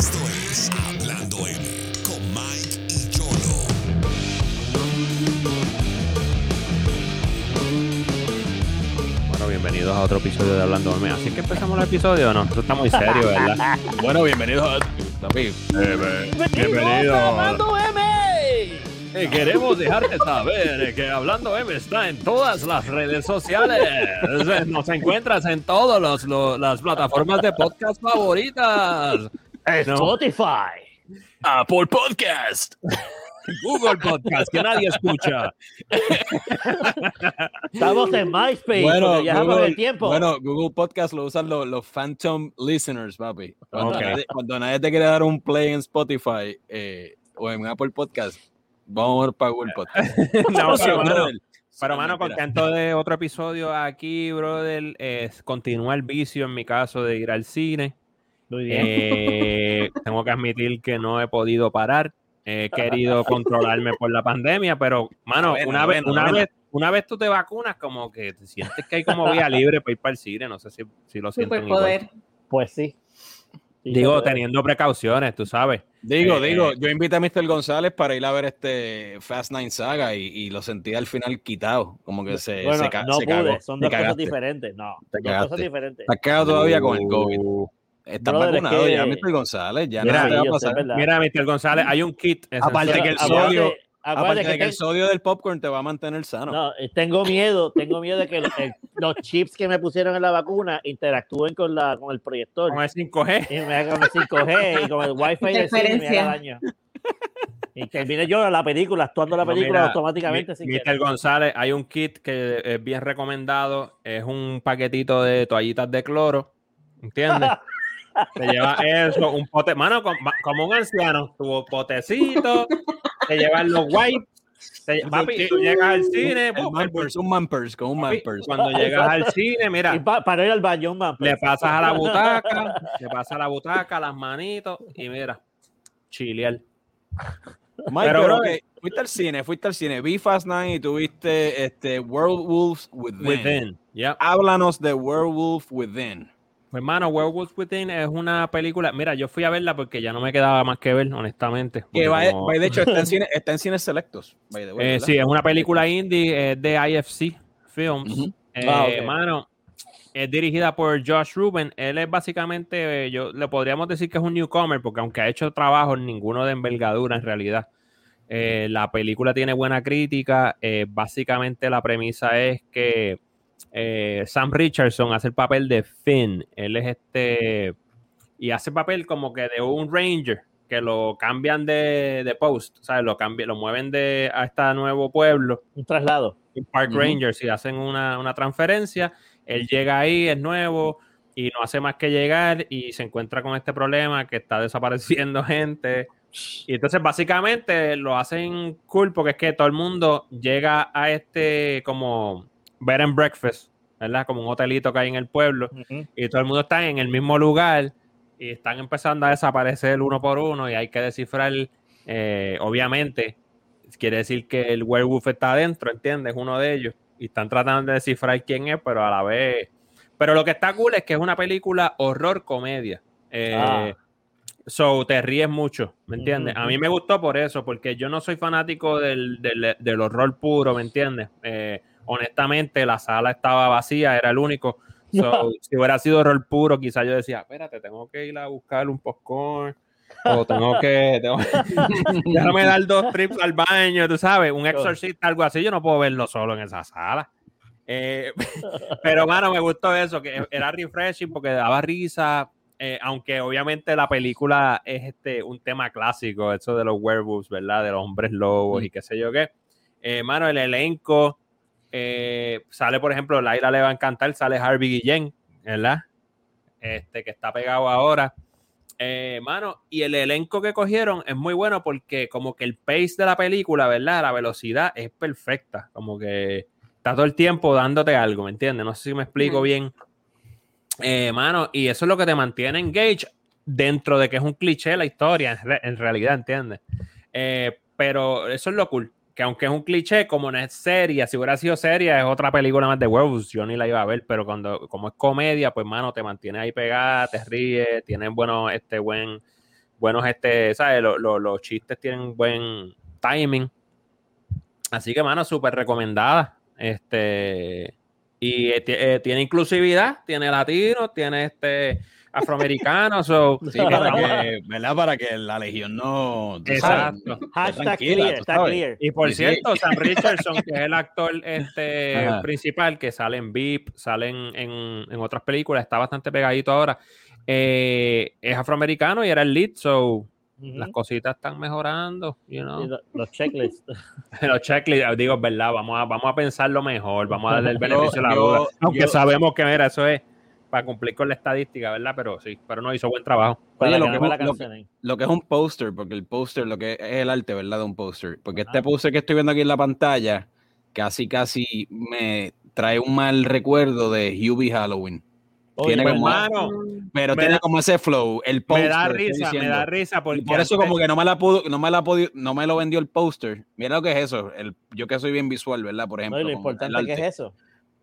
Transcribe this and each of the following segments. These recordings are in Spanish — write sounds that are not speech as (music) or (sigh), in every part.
Esto es Hablando M con Mike y Yolo. Bueno, bienvenidos a otro episodio de Hablando M. Así que empezamos el episodio, ¿o ¿no? Esto está muy serio, ¿verdad? (laughs) Bueno, bienvenidos a papi. Bienvenido. Hablando M! Eh, queremos dejarte saber que Hablando M está en todas las redes sociales. Nos encuentras en todas las plataformas de podcast favoritas. Spotify. Apple Podcast. (laughs) Google Podcast, que nadie escucha. Estamos en MySpace. Bueno, en el Google, tiempo. bueno, Google Podcast lo usan los, los Phantom Listeners, papi. Cuando, nadie, cuando nadie te quiere dar un play en Spotify eh, o en Apple Podcast, vamos para Google Podcast. (laughs) No, Sí, pero, mano, brother. pero, Sí, mano, mentira. contento de otro episodio aquí, brother. Es, continúa el vicio en mi caso de ir al cine. Muy bien. Eh, (laughs) tengo que admitir que no he podido parar. He (laughs) querido controlarme por la pandemia, pero, mano, una, vez, una, vez, una vez tú te vacunas, como que te sientes que hay como vía libre para ir para el cine. No sé si, si lo. Superpoder. Pues sí. Digo, teniendo precauciones, tú sabes. Digo, Eh, digo, yo invité a Mr. González para ir a ver este Fast Nine Saga y, y lo sentí al final quitado, como que se, Bueno, se, ca- no se pude. cagó. Son dos cosas diferentes. No, Te dos cagaste. cosas diferentes. Estás cagado todavía con el COVID. Estás Brother, es vacunado que- ya, Mr. González. Ya Mira, nada te va a sé, pasar. ¿verdad? Mira, Mr. González, hay un kit. Aparte que el sodio- Aparte que de que el sodio del popcorn te va a mantener sano. No, eh, tengo miedo, tengo miedo de que el- el- los chips que me pusieron en la vacuna interactúen con la con el proyector Con el 5G. y me hagan el 5G y con el wifi del cine me haga daño. Y termine yo la película, actuando la No, película mira, automáticamente. Mi- Mr. González, hay un kit que es bien recomendado. Es un paquetito de toallitas de cloro. ¿Entiendes? (laughs) Te lleva eso, un pote, mano, com- como un anciano, tu potecito, te llevan los wipes. te- papi, tú llegas al cine, El Mampers, un Mampers, con un Mampers. cuando llegas al cine, Y mira, pa- para ir al baño, un man. le pasas a la butaca, (laughs) le pasas a la butaca, las manitos, y mira, chilear. Mike, Pero, ok, fuiste al cine, fuiste al cine, vi Fast Nine y tuviste este Werewolves Within. Within, yeah. Háblanos de Werewolf Within. Hermano, Werewolf Within es una película. Mira, yo fui a verla porque ya no me quedaba más que ver, honestamente. Que va, como- de hecho está en, (laughs) cine, está en cines selectos. by the way, Eh, sí, es una película indie, es de IFC Films. Eh, Ah, ok. Hermano, es dirigida por Josh Rubin. Él es básicamente, eh, yo le podríamos decir que es un newcomer, porque aunque ha hecho trabajo, ninguno de envergadura en realidad. Eh, la película tiene buena crítica. eh, básicamente la premisa es que eh, Sam Richardson hace el papel de Finn. Él es este. Y hace papel como que de un Ranger, que lo cambian de, de post, ¿sabes? Lo, cambian, lo mueven de, a este nuevo pueblo, Un traslado. un Park Ujú. Rangers, y hacen una, una transferencia. Él llega ahí, es nuevo, y no hace más que llegar y se encuentra con este problema que está desapareciendo (laughs) gente. Y entonces básicamente lo hacen cool porque es que todo el mundo llega a este como bed and breakfast, ¿verdad? Como un hotelito que hay en el pueblo y todo el mundo está en el mismo lugar y están empezando a desaparecer uno por uno y hay que descifrar, eh, obviamente, quiere decir que el werewolf está adentro, ¿entiendes? Uno de ellos y están tratando de descifrar quién es, pero a la vez... Pero lo que está cool es que es una película horror-comedia. Eh, Ah. So, te ríes mucho, ¿me entiendes? A mí me gustó por eso, porque yo no soy fanático del, del, del horror puro, ¿me entiendes? Eh, honestamente, la sala estaba vacía, era el único. So, si hubiera sido horror puro, quizás yo decía, espérate, tengo que ir a buscar un popcorn, o tengo que, tengo- (laughs) déjame dar dos trips al baño, tú sabes, un exorcista, algo así, yo no puedo verlo solo en esa sala. Eh, (laughs) pero, mano, me gustó eso, que era refreshing porque daba risa, eh, aunque obviamente la película es este un tema clásico, eso de los werewolves, ¿verdad? De los hombres lobos y qué sé yo qué. Eh, mano, el elenco eh, sale, por ejemplo, Laila le va a encantar, sale Harvey Guillén, ¿verdad? Este que está pegado ahora. Eh, mano, y el elenco que cogieron es muy bueno porque como que el pace de la película, ¿verdad? La velocidad es perfecta, como que está todo el tiempo dándote algo, ¿me entiendes? No sé si me explico bien. Eh, mano, y eso es lo que te mantiene engaged dentro de que es un cliché la historia, en, re- en realidad, ¿entiendes? Eh, pero eso es lo cool, que aunque es un cliché, como no es seria, si hubiera sido seria, es otra película más de werewolves, yo ni la iba a ver, pero cuando, como es comedia, pues, mano, te mantiene ahí pegada, te ríes, tiene bueno, este buen, buenos, este, ¿sabes? Lo- lo- los chistes tienen buen timing. Así que, mano, súper recomendada. Este, y eh, eh, tiene inclusividad, tiene latinos, tiene este afroamericanos. so, (laughs) Sí, para que, ¿verdad? Para que la legión no. Exacto. Hashtag clear, está clear. Y por Sí, sí. cierto, Sam (laughs) Richardson, que es el actor este, Ajá. principal, que sale en VIP, sale en, en- en otras películas, está bastante pegadito ahora. eh, es afroamericano y era el lead, so las cositas están mejorando, you know. Sí, lo- Los checklists. (laughs) Los checklists, digo, es verdad, vamos a, vamos a pensarlo mejor, vamos a darle el Yo- beneficio de la yo- duda. Aunque yo- sabemos que, mira, eso es para cumplir con la estadística, ¿verdad? Pero sí, pero no hizo buen trabajo. Lo que no es un- lo cancelen. Lo que es un póster, porque el póster, lo que es el arte, ¿verdad? De un póster. Porque Ajá. este póster que estoy viendo aquí en la pantalla, casi, casi me trae un mal recuerdo de Hubie Halloween. Oye, Tiene como- hermano, Pero tiene da- como ese flow, el me da risa, me da risa porque Y por eso antes- como que no me la pudo, no me la podido, no me lo vendió el póster. Mira lo que es eso. El, yo que soy bien visual, ¿verdad? Por no, ejemplo. y lo importante que es eso.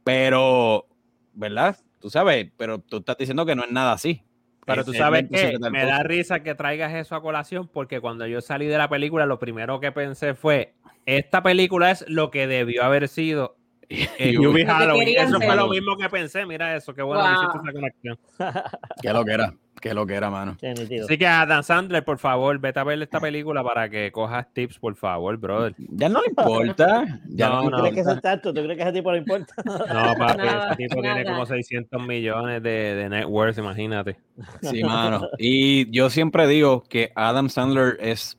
Pero, ¿verdad? Tú sabes, pero tú estás diciendo que no es nada así. Pero tú es sabes que me da risa que traigas eso a colación porque cuando yo salí de la película lo primero que pensé fue, esta película es lo que debió haber sido (laughs) eh, Halloween. Eso fue lo mismo que pensé, mira eso, qué bueno que hiciste esa conexión. (laughs) Qué lo que era, qué lo que era, mano. Así que Adam Sandler, por favor, vete a ver esta película para que cojas tips, por favor, brother. Ya no le importa. Ya No, no, ¿Tú crees que eso es tanto? ¿Tú crees que a ese tipo le importa? (laughs) No, papi, Nada, ese tipo tiene como 600 millones de, de net worth, imagínate. Sí, mano. Y yo siempre digo que Adam Sandler es.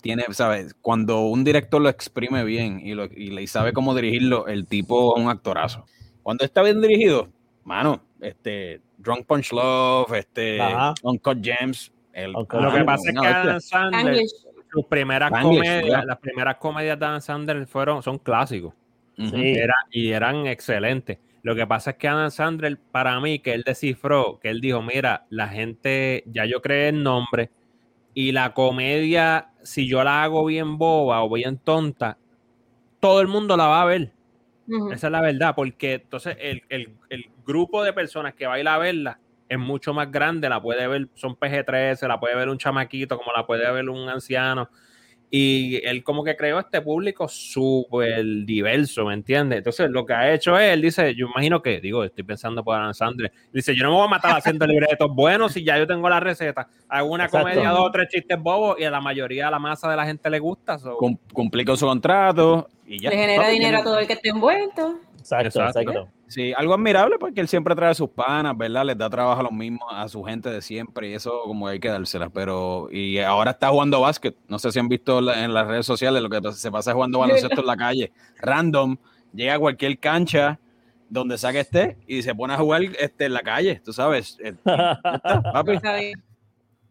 Tiene, ¿sabes? Cuando un director lo exprime bien y, lo, y sabe cómo dirigirlo, el tipo es un actorazo. Cuando está bien dirigido, mano, este, Drunk Punch Love, este, Ajá. Uncut Gems. El, Uncut Lo que pasa es que. Adam Sandler, Spanglish. sus primeras Spanglish, comedias, yeah. las primeras comedias de Adam Sandler fueron, son clásicos. Ujú. Sí. Era- y eran excelentes. Lo que pasa es que Adam Sandler, para mí, que él descifró, que él dijo, mira, la gente, ya yo creé el nombre, y la comedia, si yo la hago bien boba o bien tonta, todo el mundo la va a ver. Esa es la verdad, porque entonces el, el- el grupo de personas que va a ir a verla es mucho más grande, la puede ver, son PG-13, la puede ver un chamaquito, como la puede ver un anciano. Y él como que creó este público súper diverso, ¿me entiendes? Entonces lo que ha hecho es, él dice, yo imagino que, digo, estoy pensando por Adam Sandler, dice, yo no me voy a matar haciendo libretos buenos si ya yo tengo la receta. Hago una Exacto. comedia, dos o tres chistes bobos y a la mayoría, a la masa de la gente le gusta. so- Cum- cumplí con su contrato y ya. Le genera dinero a todo el que esté envuelto. Exacto, Exacto. exacto. Sí, algo admirable porque él siempre trae a sus panas, ¿verdad? Les da trabajo a los mismos, a su gente de siempre y eso como hay que dárselas. Pero, y ahora está jugando básquet. No sé si han visto la- en las redes sociales lo que se pasa jugando baloncesto en la calle. Random, llega a cualquier cancha donde sea que esté y se pone a jugar este, en la calle, tú sabes. Eh, (laughs) papi.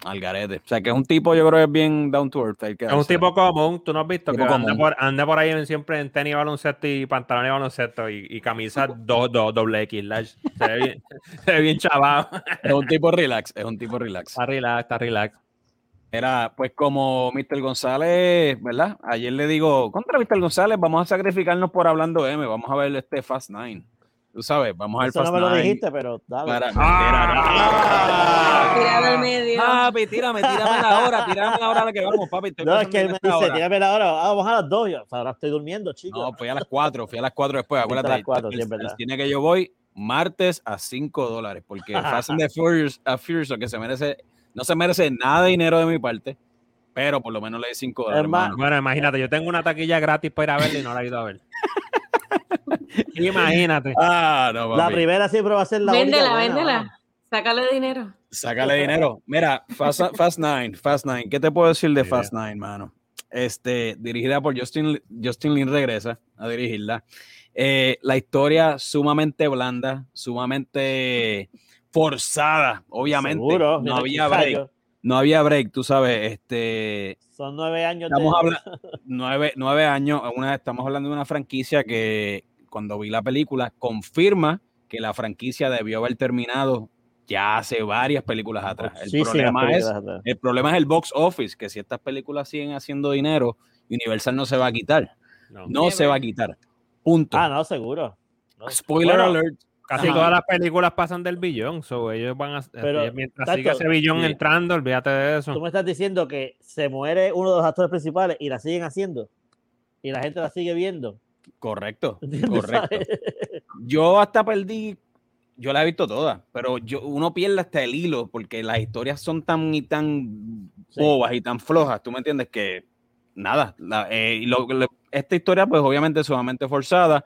Al garete. O sea, que es un tipo, yo creo que es bien down to earth. que Es un tipo común, tú no has visto que anda por, anda por ahí siempre en tenis, baloncesto y pantalón y baloncesto y, y camisa (laughs) do- do- doble X large. Se ve bien, (laughs) se ve bien chavado. Es un tipo relax, es un tipo relax. Está relax, está relax. Era, pues como Mr. González, ¿verdad? Ayer le digo, contra Mr. González, vamos a sacrificarnos por hablando M, vamos a ver este Fast Nine. Tú sabes, vamos a ver Eso Fast no me lo Nine. dijiste, pero dale. Para, Ah. Tirado al medio. Papi, tírame, tírame la hora, tírame la hora a la que vamos, papi. estoy no, es que él me dice, hora. tírame la hora, ah, vamos a las dos. Yo, ahora estoy durmiendo, chicos. No, fui a las 4, fui a las 4 después, Fuiste a acuérdate. las cuatro, el, sí, es el cine que yo voy, martes a 5 dólares, porque (laughs) Fast and the Furious, a Furious, que se merece, no se merece nada de dinero de mi parte, pero por lo menos le di 5 dólares, hermano. Bueno, imagínate, yo tengo una taquilla gratis para ir a verla y no la he ido a ver. (laughs) (laughs) imagínate. Ah, no, la primera siempre va a ser la Véndela, única véndela. mano. Sácale dinero. Sácale dinero. Mira, Fast, Fast Nine, Fast Nine. ¿Qué te puedo decir de Fast Nine, mano? Este, dirigida por Justin, Justin Lin regresa a dirigirla. Eh, la historia sumamente blanda, sumamente forzada, obviamente. Seguro, no mira, había break. No había break, tú sabes. Este, Son nueve años estamos de... hablando (laughs) nueve, nueve años. Una, estamos hablando de una franquicia que cuando vi la película confirma que la franquicia debió haber terminado ya hace varias películas atrás. El problema es atrás. el problema es el box office, que si estas películas siguen haciendo dinero, Universal no se va a quitar. No. No se va a quitar. Punto. Ah, no, seguro. No. Spoiler Bueno, alert. Casi Ajá. todas las películas pasan del billón, so ellos van a Pero, ellos mientras Tato, siga ese billón entrando, olvídate de Tú eso. me estás diciendo que se muere uno de los actores principales y la siguen haciendo. Y la gente la sigue viendo. Correcto, (laughs) correcto. ¿Sabes? Yo hasta perdí, yo la he visto toda, pero yo, uno pierde hasta el hilo porque las historias son tan y tan Sí. bobas y tan flojas, tú me entiendes que nada, la- eh, lo- esta historia pues obviamente es sumamente forzada,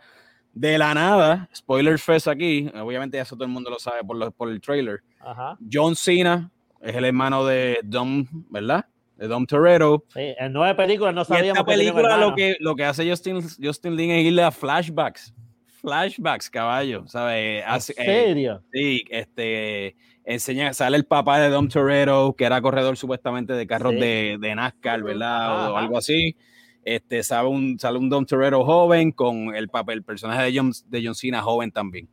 de la nada, spoiler fest aquí, obviamente ya eso todo el mundo lo sabe por, lo- por el trailer, Ajá. John Cena es el hermano de Dom, ¿verdad? De Dom Toretto. Sí, en nueve películas no Y sabíamos esta que tenía un película lo hermano. que, lo que hace Justin, Justin Lin es irle a flashbacks. Flashbacks, caballo, ¿sabes? ¿En Hace- eh, serio? sí, este, enseña, sale el papá de Dom Toretto, que era corredor supuestamente de carros Sí. de, de NASCAR, ¿verdad? O Ajá. algo así. Este, sale un, sale un Dom Toretto joven con el papel, el personaje de John, de John Cena joven también.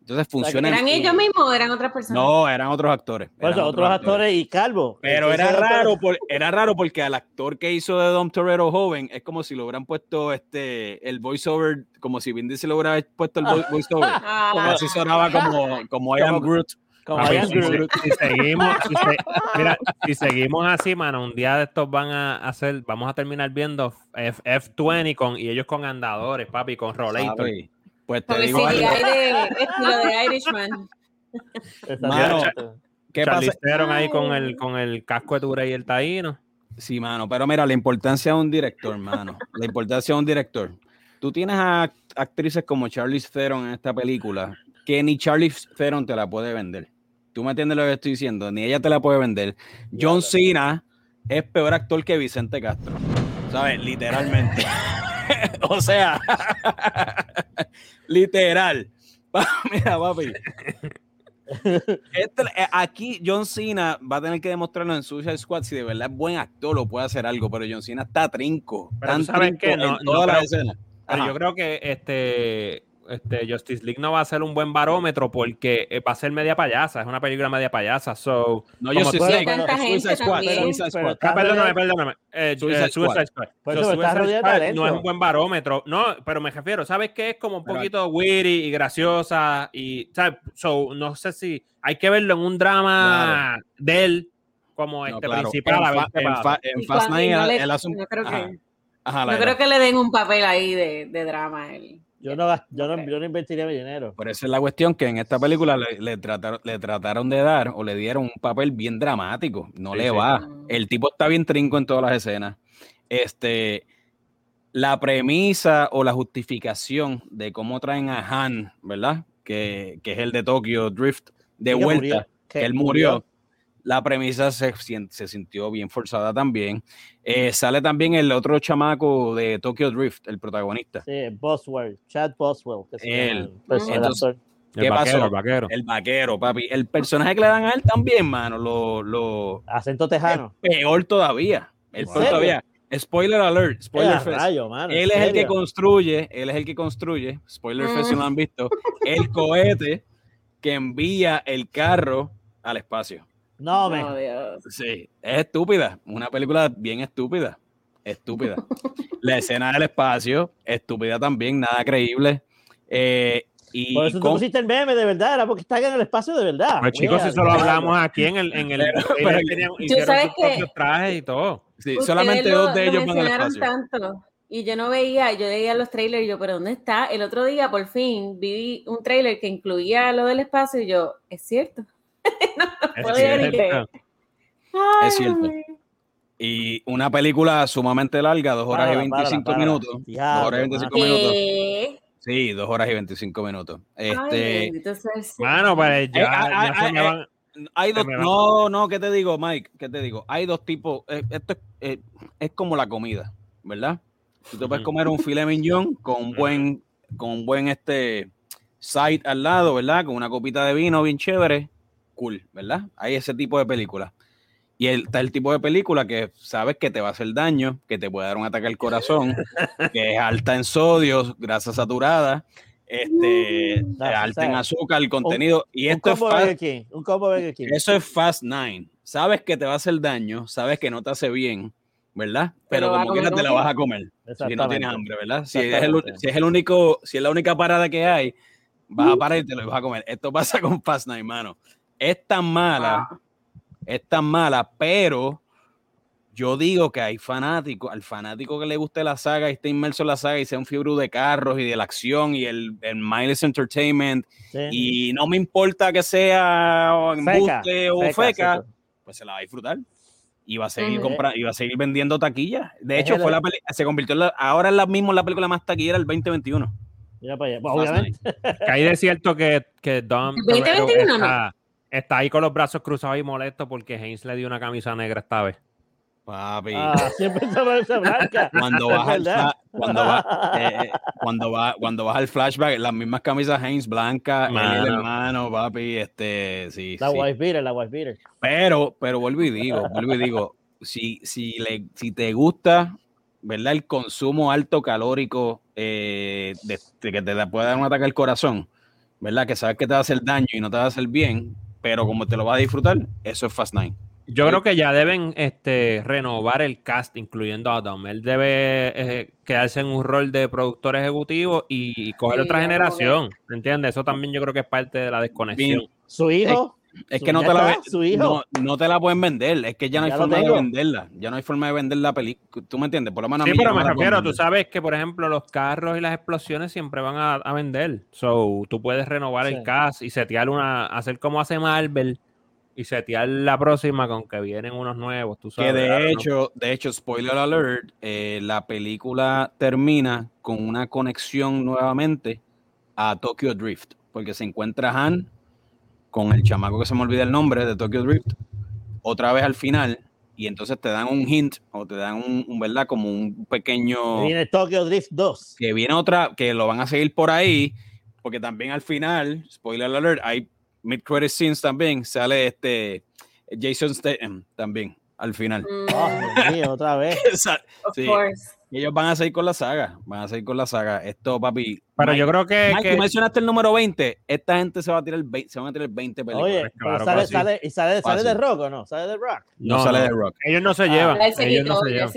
Entonces funciona. en- ¿Eran ellos mismos o eran otras personas? No, eran otros actores. Eran otros actores y Calvo. pero era raro, (laughs) por- era raro porque al actor que hizo de Dom Toretto joven es como si le hubieran puesto este el voiceover, como si Vin Diesel le hubiera puesto el vo- (laughs) voiceover. Ah, Así sonaba como, como I am Como- Groot. Como Papi, Ian si, seguimos, si, se- mira, si seguimos así, mano, un día de estos van a hacer, vamos a terminar viendo F, F20 con, y ellos con andadores, papi, con rollator. Pues te digo algo. De estilo de Irishman. Exactamente. ¿Qué ahí con el, con el casco de Ture y el taíno. Sí, mano, pero mira, la importancia de un director, mano. La importancia de un director. Tú tienes a act- actrices como Charlize Theron en esta película que ni Charlize Theron te la puede vender. ¿Tú me entiendes lo que estoy diciendo? Ni ella te la puede vender. John Cena es peor actor que Vicente Castro. ¿Sabes? Literalmente. (laughs) o sea, (laughs) literal. (laughs) Mira, papi. Este- eh, aquí John Cena va a tener que demostrarlo en Suicide Squad si de verdad es buen actor o puede hacer algo, pero John Cena está trinco. Pero tan sabes trinco que en no- no. Pero yo creo que este, este Justice League no va a ser un buen barómetro porque eh, va a ser media payasa, es una película media payasa. So, No, como Justice League, Suicide Squad. Ah, perdóname, perdóname. Eh, Suicide eh, Suicide Squad. So, Suicide no es un buen barómetro. No, pero me refiero, ¿sabes qué? Es como un Pero- poquito witty y graciosa. Y, ¿sabes? So, no sé si hay que verlo en un drama de él como No, este claro. principal. a En, en. Fa- en Fast Nine no él hace un- no creo que- Ajá. Ajá, No creo que le den un papel ahí de, de drama a él. Yo no, yo, no, yo no invertiría mi dinero. Por eso es la cuestión que en esta película le, le trataron, le trataron de dar o le dieron un papel bien dramático. No Sí, le va. Mm. El tipo está bien trinco en todas las escenas. Este, la premisa o la justificación de cómo traen a Han, ¿verdad? Que, que es el de Tokyo Drift, de vuelta, murió, que él murió. La premisa se, se sintió bien forzada también. Eh, sale también el otro chamaco de Tokyo Drift, el protagonista. Sí, Boswell, Chad Boswell. que se el Entonces- actor. El ¿Qué vaquero, pasó? el vaquero. El vaquero, papi. El personaje que le dan a él también, mano, lo, lo Acento tejano. peor todavía. El ¿En peor serio? todavía. Spoiler alert, spoiler fest. rayo, mano, ¿en Él es el que serio? construye, él es el que construye, spoiler fest si no lo han visto, el (laughs) cohete que envía el carro al espacio. No, me. Oh, Dios. Sí, es estúpida, una película bien estúpida, estúpida. (laughs) La escena del espacio, estúpida también, nada creíble. Eh, y Por eso con- pusiste el meme de verdad, era porque están en el espacio de verdad. Pues chicos, Mira, si solo hablamos aquí en el, en el Pero- pero- hicieron sabes sus propios trajes y todo. sí, solamente lo- dos de lo ellos van al espacio. tanto y yo no veía, yo veía los trailers y yo, pero ¿dónde está? El otro día por fin vi un trailer que incluía lo del espacio y yo, es cierto. (laughs) Es cierto. creer. Es cierto. Ay, Y una película sumamente larga, dos horas y párala, 25 párala. minutos. Dos horas y 25 mano. minutos. ¿Qué? Sí, dos horas y 25 minutos. Este. Mano, pues ya, Eh, ya se me van. hay dos, no, no, ¿qué te digo, Mike? ¿Qué te digo? Hay dos tipos, eh, esto es, eh, es como la comida, ¿verdad? Tú te puedes comer un filet mignon con un buen, con un buen este side al lado, ¿verdad? Con una copita de vino bien chévere, cool, ¿verdad? Hay ese tipo de película. Y el, está el tipo de película que sabes que te va a hacer daño, que te puede dar un ataque al corazón, (laughs) que es alta en sodio, grasa saturada, este, No, alta o en sea, azúcar, el contenido. y Un esto es combo. Burger King. Un combo King. Eso es Fast Nine. Sabes que te va a hacer daño, sabes que no te hace bien, ¿verdad? Pero, Pero como quiera comer te la vas a comer. Si no tienes hambre, ¿verdad? Si es, el, si es el único, si es la única parada que hay, vas a parar y te lo vas a comer. Esto pasa con Fast Nine, mano. Es tan mala, es tan mala, pero yo digo que hay fanáticos, al fanático que le guste la saga y esté inmerso en la saga y sea un fiebre de carros y de la acción y el, el mindless entertainment Sí. y no me importa que sea o embuste o feca, feca, pues se la va a disfrutar y va a seguir comprando y va a seguir vendiendo taquillas. De Es hecho, fue la peli- se convirtió en la- ahora es la misma la película más taquillera del 2021. Mira para allá. Fast obviamente. Que hay de cierto que, que Dom ¿El 2021 no? Está, ahí con los brazos cruzados y molesto porque Haynes le dio una camisa negra esta vez. Papi. Ah, siempre se parece blanca. (laughs) Cuando vas al fla- cuando va, eh, cuando va, cuando vas al flashback, las mismas camisas Haynes blanca, el Mano. hermano, papi, este, sí, La sí. wife beater, la wife beater. Pero, pero vuelvo y digo, vuelvo y digo, si, si, le, si te gusta, ¿verdad? El consumo alto calórico eh, de, de que te puede dar un ataque al corazón, ¿verdad? Que sabes que te va a hacer daño y no te va a hacer bien, pero como te lo vas a disfrutar, eso es Fast Nine. Yo creo que ya deben este, renovar el cast, incluyendo a Dom. Él debe eh, quedarse en un rol de productor ejecutivo y, y coger Sí, otra generación. ¿Entiendes? Eso también yo creo que es parte de la desconexión. Su hijo. Es Su- que no te, la no, no te la pueden vender, es que ya no hay Ya forma de venderla, ya no hay forma de vender la película, ¿tú me entiendes? Por lo menos a Sí, mí pero no me refiero, tú sabes que, por ejemplo, los carros y las explosiones siempre van a, a vender. So, tú puedes renovar Sí. el cast y setear una, hacer como hace Marvel y setear la próxima con que vienen unos nuevos, tú Que sabes. I de hecho, de hecho, spoiler alert, eh, la película termina con una conexión nuevamente a Tokyo Drift, porque se encuentra Han con el chamaco que se me olvida el nombre de Tokyo Drift, otra vez al final, y entonces te dan un hint, o te dan un, un, ¿verdad? Como un pequeño... Viene Tokyo Drift 2. Que viene otra, que lo van a seguir por ahí, porque también al final, spoiler alert, hay mid-credit scenes también, sale este Jason Statham también, al final. Mm, Oh, Dios mío, otra vez. (laughs) Sí. Ellos van a seguir con la saga, van a seguir con la saga. Esto, papi. Pero Mike, yo creo que, Mike, que- tú mencionaste el número 20. Esta gente se va a tirar 20, se van a tirar 20 películas. Oye, Claro, sale, sale, ¿y sale, sale de. Rock o no? ¿Sale de Rock? no, no, sale no. de Rock. ellos no se Ah, llevan. Ellos no se llevan.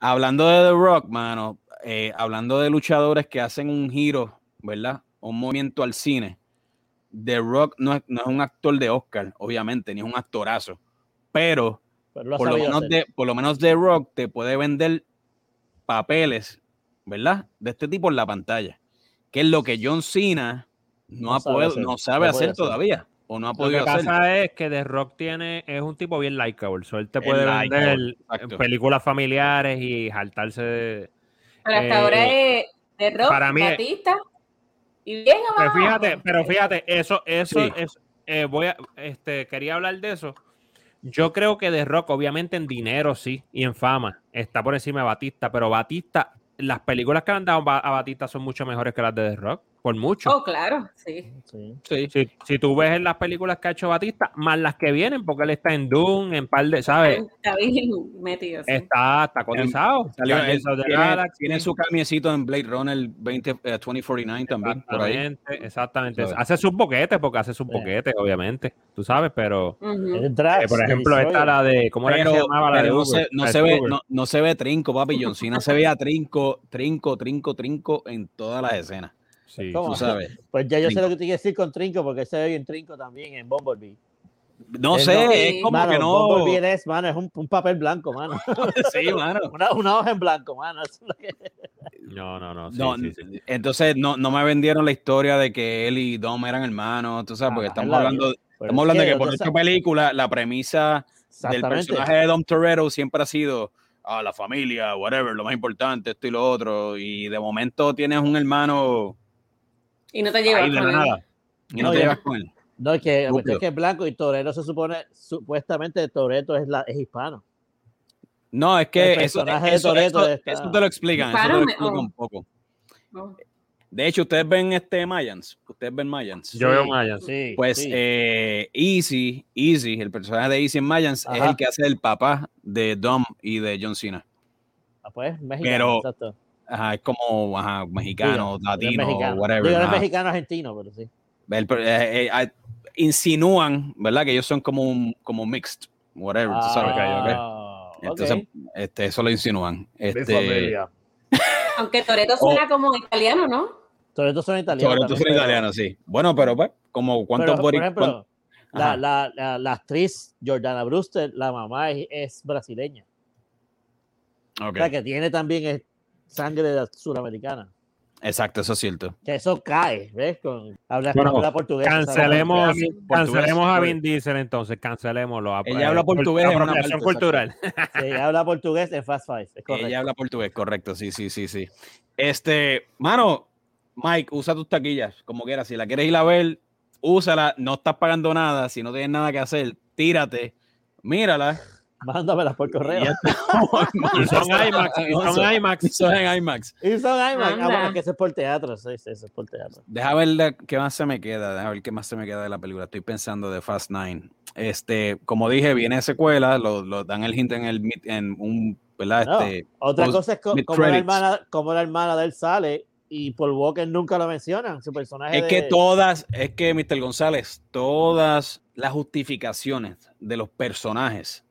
Hablando de The Rock, mano, eh, hablando de luchadores que hacen un giro, ¿verdad? Un movimiento al cine. The Rock no es, no es un actor de Oscar, obviamente, ni es un actorazo. Pero Pero lo ha por lo, menos de, por lo menos The Rock te puede vender papeles, ¿verdad? De este tipo en la pantalla. Que es lo que John Cena no, No ha sabe podido- hacer, no sabe no hacer hacer. todavía. O no ha Lo que podido hacer. pasa es que The Rock tiene, es un tipo bien likeable. So él te puede likeable, vender exacto. películas familiares y saltarse de. Pero hasta Eh, ahora es de Rock, para mí es- Batista y bien Pero fíjate, pero fíjate, eso, eso Sí. es. eh, voy a, este, quería hablar de eso. Yo creo que The Rock, obviamente en dinero sí, y en fama, está por encima de Batista, pero Batista, las películas que han dado a Batista son mucho mejores que las de The Rock, por mucho. Oh, claro, sí. Sí. Sí. Si, si tú ves en las películas que ha hecho Batista, más las que vienen, porque él está en Doom, en par de, ¿sabes? Está bien metido. sí. Está, está cotizado. Salió- Guardians of the tiene, Galaxy. tiene su camiecito en Blade Runner 20, eh, 2049 también. Por ahí. Exactamente. Hace sus boquetes, porque hace sus Sí. boquetes, obviamente. Tú sabes, pero. Drax, eh, por el ejemplo, esta Destroyer. la de. ¿Cómo era que se Pero, llamaba la de pero no, Uber? se, no, se ve, Uber. no, no se ve trinco, papi. John Cena se veía trinco, trinco, trinco, trinco en todas las escenas. Sí. ¿Cómo? Tú sabes. (laughs) Pues ya yo sé lo que te quiero decir con Trinco, porque se ve bien Trinco también en Bumblebee. No sé, no- es como Mano, que no. Bumblebee es, mano, es un, un papel blanco, mano. (laughs) Sí, mano. (laughs) Una, una hoja en blanco, mano. Eso es lo que- No, no, no. sí, No, sí, sí. Entonces no, no me vendieron la historia de que él y Dom eran hermanos, tú sabes, porque Ah, estamos es la hablando, estamos hablando de es que por de esta película la premisa del personaje de Dom Toretto siempre ha sido ah, la familia, whatever, lo más importante, esto y lo otro, y de momento tienes un hermano Y no te llevas ahí de con él. nada y no, No, te llevas con él. No, es que, es que es blanco y Torero se supone, supuestamente Toreto es, la, es hispano. No, es que El eso, personaje eso, eso- está- eso te lo explican, eso te lo explican oh. un poco. No. De hecho, ustedes ven este Mayans, ustedes ven Mayans. Yo veo Mayans. Sí, Pues sí. eh, Easy, Easy, el personaje de Easy en Mayans, es el que hace el papá de Dom y de John Cena. Ah, pues, pero- exacto. Ajá, es como ajá, mexicano, es latino, mexicano. whatever. Ajá. mexicano argentino, pero sí. El eh, eh, ah, insinúan, ¿verdad? Que ellos son como un como mixed, whatever, tú sabes. Ah, ok. Entonces, este, eso lo insinúan. Este. (laughs) Aunque Toreto suena como italiano, ¿no? Sobre todo son también, pero- italianos, sí. Bueno, pero pues, como cuántos pero, por bori- ejemplo, cuán- la, la, la, la actriz Jordana Brewster, la mamá es, es brasileña. Ok, O sea, que tiene también es sangre de- suramericana. Exacto, eso es cierto. Que eso cae, ¿ves? Con, habla, Bueno, habla portugués. Cancelemos, Portugués. cancelemos a Vin Diesel entonces, cancelémoslo. Ella habla portugués en una parte, cultural. (laughs) Sí, habla portugués en Fast Five. Es correcto. Ella habla portugués, correcto, sí, sí, sí, sí. Este, mano, Mike, usa tus taquillas, como quieras. Si la quieres ir a ver, úsala, no estás pagando nada, si no tienes nada que hacer, tírate, mírala. Mándamelas por y correo. (laughs) Y son IMAX, y son IMAX. Eso es en IMAX. Y son IMAX. Ah, bueno, que eso es por teatro. Sí, sí, eso es por teatro. Deja ver la- qué más se me queda, deja ver qué más se me queda de la película. Estoy pensando de Fast Nine. Este, como dije, viene secuela, lo, lo dan el hint en el en un, ¿verdad? No, Este, Otra post- cosa es co- como la, hermana, como la hermana de él sale y Paul Walker nunca lo mencionan. Su personaje. Es que de- todas, es que Mr. González, todas las justificaciones de los personajes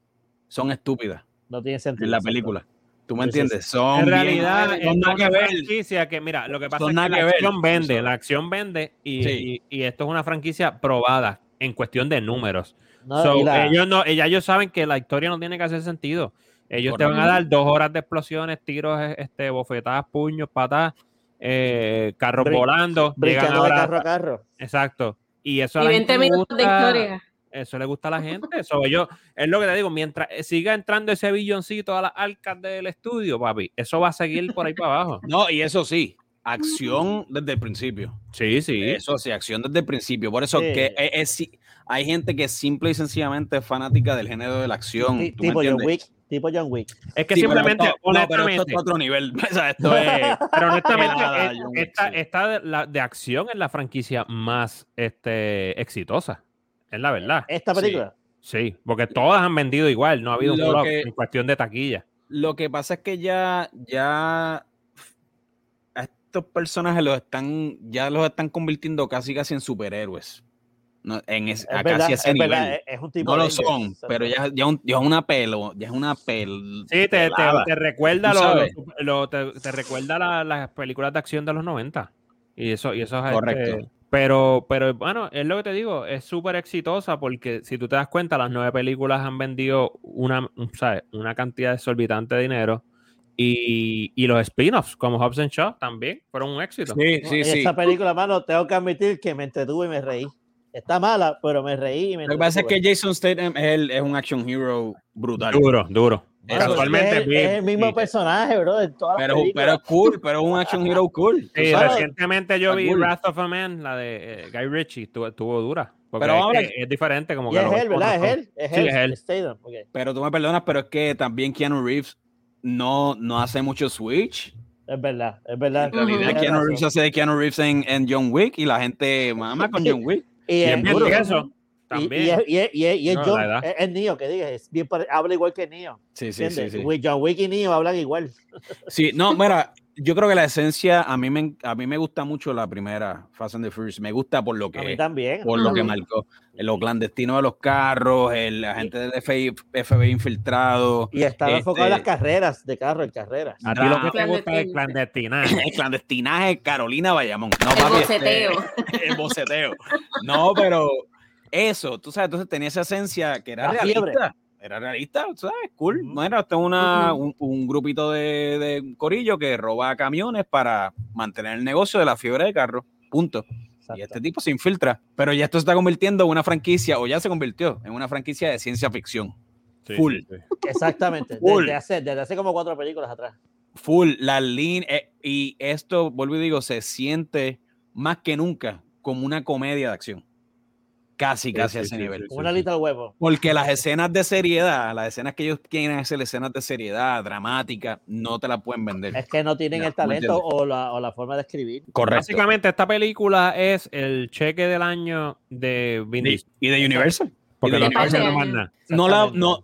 son estúpidas no tiene sentido. en la película. ¿Tú me entiendes? sí. Son En bien- realidad, son es nada que ver. franquicia que, mira, lo que pasa Son es nada que la que ver. acción vende, Son- la acción vende y, Sí. y- y esto es una franquicia probada en cuestión de números. No, So, y la- ellos no, ya ellos saben que la historia no tiene que hacer sentido. Ellos te van a dar dos horas de explosiones, tiros, eh, este, bofetadas, puños, patas, eh, carros Brin- volando, llegan brincando de carro a carro. Exacto. Y eso a Y la 20 gente le minutos de gusta- historia. Eso le gusta a la (laughs) gente. Eso yo, es lo que te digo, mientras eh, siga entrando ese billoncito a las arcas del estudio, papi, eso va a seguir por ahí para abajo. (laughs) No, y eso sí, acción desde el principio. Sí, sí. Eso sí, acción desde el principio. Por eso Sí. que es, es- sí, hay gente que simple y sencillamente es fanática del género de la acción. Ti- ¿tú me tipo John entiendes? Wick. Tipo John Wick. Es que Sí, pero simplemente, esto- no, pero esto honestamente, es otro nivel. (laughs) O sea, esto es. pero honestamente, es- Wick, esta, de, la, de acción es la franquicia más este, exitosa. Es la verdad. Esta película. Sí, porque todas han vendido igual, no ha habido un Lo flop que- en cuestión de taquilla. Lo que pasa es que ya, ya a estos personajes los están, ya los están convirtiendo casi casi en superhéroes. No, en es- Es a verdad, casi ese es, nivel. verdad, es- es un tipo no lo son, pero ya, ya, un- ya es una pelo, ya es una pel. Sí, te, te, te recuerda, lo- te, te recuerda la- las películas de acción de los 90. Y eso, y eso es este, Correcto. Pero, pero bueno, es lo que te digo, es súper exitosa porque si tú te das cuenta, las nueve películas han vendido una, ¿sabes? una cantidad exorbitante de dinero. Y, y los spin-offs, como Hobbs and Shaw, también fueron un éxito. Sí, sí, sí. Esta película, mano, tengo que admitir que me entretuve y me reí. Está mala, pero me reí y me Lo que pasa es que. Jason Statham es, el- es un action hero brutal. Duro, duro. Eso Casualmente es, el, vi- es el mismo personaje, bro, de todas las Pero, pero cool, pero es un action hero cool. Sí, recientemente yo vi cool. Wrath of a Man, la de eh, Guy Ritchie, estuvo, estuvo dura. Porque Pero es, ahora- que es diferente, como y que es él, ¿verdad? Es él. Es Sí, él. es él. Pero tú me perdonas, pero es que también Keanu Reeves no, no hace mucho switch. Es verdad, es verdad. En realidad, Tienes Keanu. Reeves hace de Keanu Reeves en, en John Wick y la gente mama con (laughs) John Wick. Y Y es es bien duro. Y, también. y es, y es, y es, y es No, John, es, es Neo, que diga, es bien pare- habla igual que Neo. Sí, sí, sí. Sí, John Wick y Neo hablan igual. Sí, no, mira, yo creo que la esencia, a mí me, a mí me gusta mucho la primera Fast and the Furious. Me gusta por lo que A mí también. por lo que marcó. Lo clandestino de los carros, el agente del FBI, FBI infiltrado, Y estaba enfocado en las Este- carreras de carro, en carreras. A ti lo que te gusta es clandestinaje. el clandestinaje (laughs) Carolina Bayamón. No, El papi, este, boceteo. el boceteo. No, pero eso, tú sabes, entonces tenía esa esencia que era La fiebre. realista. Era realista, tú ¿sabes? Cool. Ujú. Bueno, esto es una, un, un grupito de, de corillo que roba camiones para mantener el negocio de la fiebre de carro. Punto. Exacto. Y este tipo se infiltra. Pero ya esto se está convirtiendo en una franquicia, o ya se convirtió en una franquicia de ciencia ficción. Sí, Full. sí, sí. Exactamente. Full. Desde hace, desde hace como cuatro películas atrás. Full, la línea. y esto, vuelvo y digo, se siente más que nunca como una comedia de acción. Casi, Sí, casi a ese sí, nivel. sí, sí. Una little huevo. Porque las escenas de seriedad, las escenas que ellos quieren hacer, escenas de seriedad, dramática, no te las pueden vender. Es que no tienen No, el talento ¿me o la, o la forma de escribir. Correcto. Básicamente, esta película es el cheque del año de Vin Diesel. y de Universal. Porque y de no Universal. más nada. No la, no,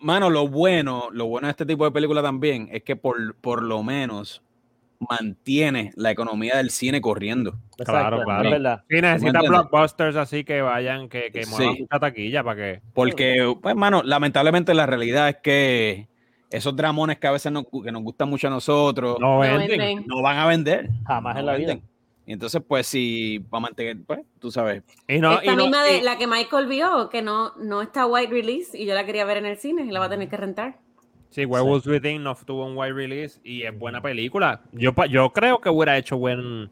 mano, lo bueno, lo bueno de este tipo de película también es que por, por lo menos mantiene la economía del cine corriendo. Claro, Exacto, claro. Verdad. Sí, necesita blockbusters así que vayan, que, que muevan Sí. mucha taquilla para que. Porque, pues, mano, lamentablemente la realidad es que esos dramones que a veces nos, que nos gustan mucho a nosotros No No venden. no van a vender. Jamás No en la vida. Y entonces, pues, si va a mantener, pues, tú sabes. Y no, Esta y no- misma de y- la que Michael vio, que no, no está wide release y yo la quería ver en el cine y la va a tener que rentar. Sí, Werewolves Within no tuvo un wide release y es buena película. Yo, yo creo que hubiera hecho buen.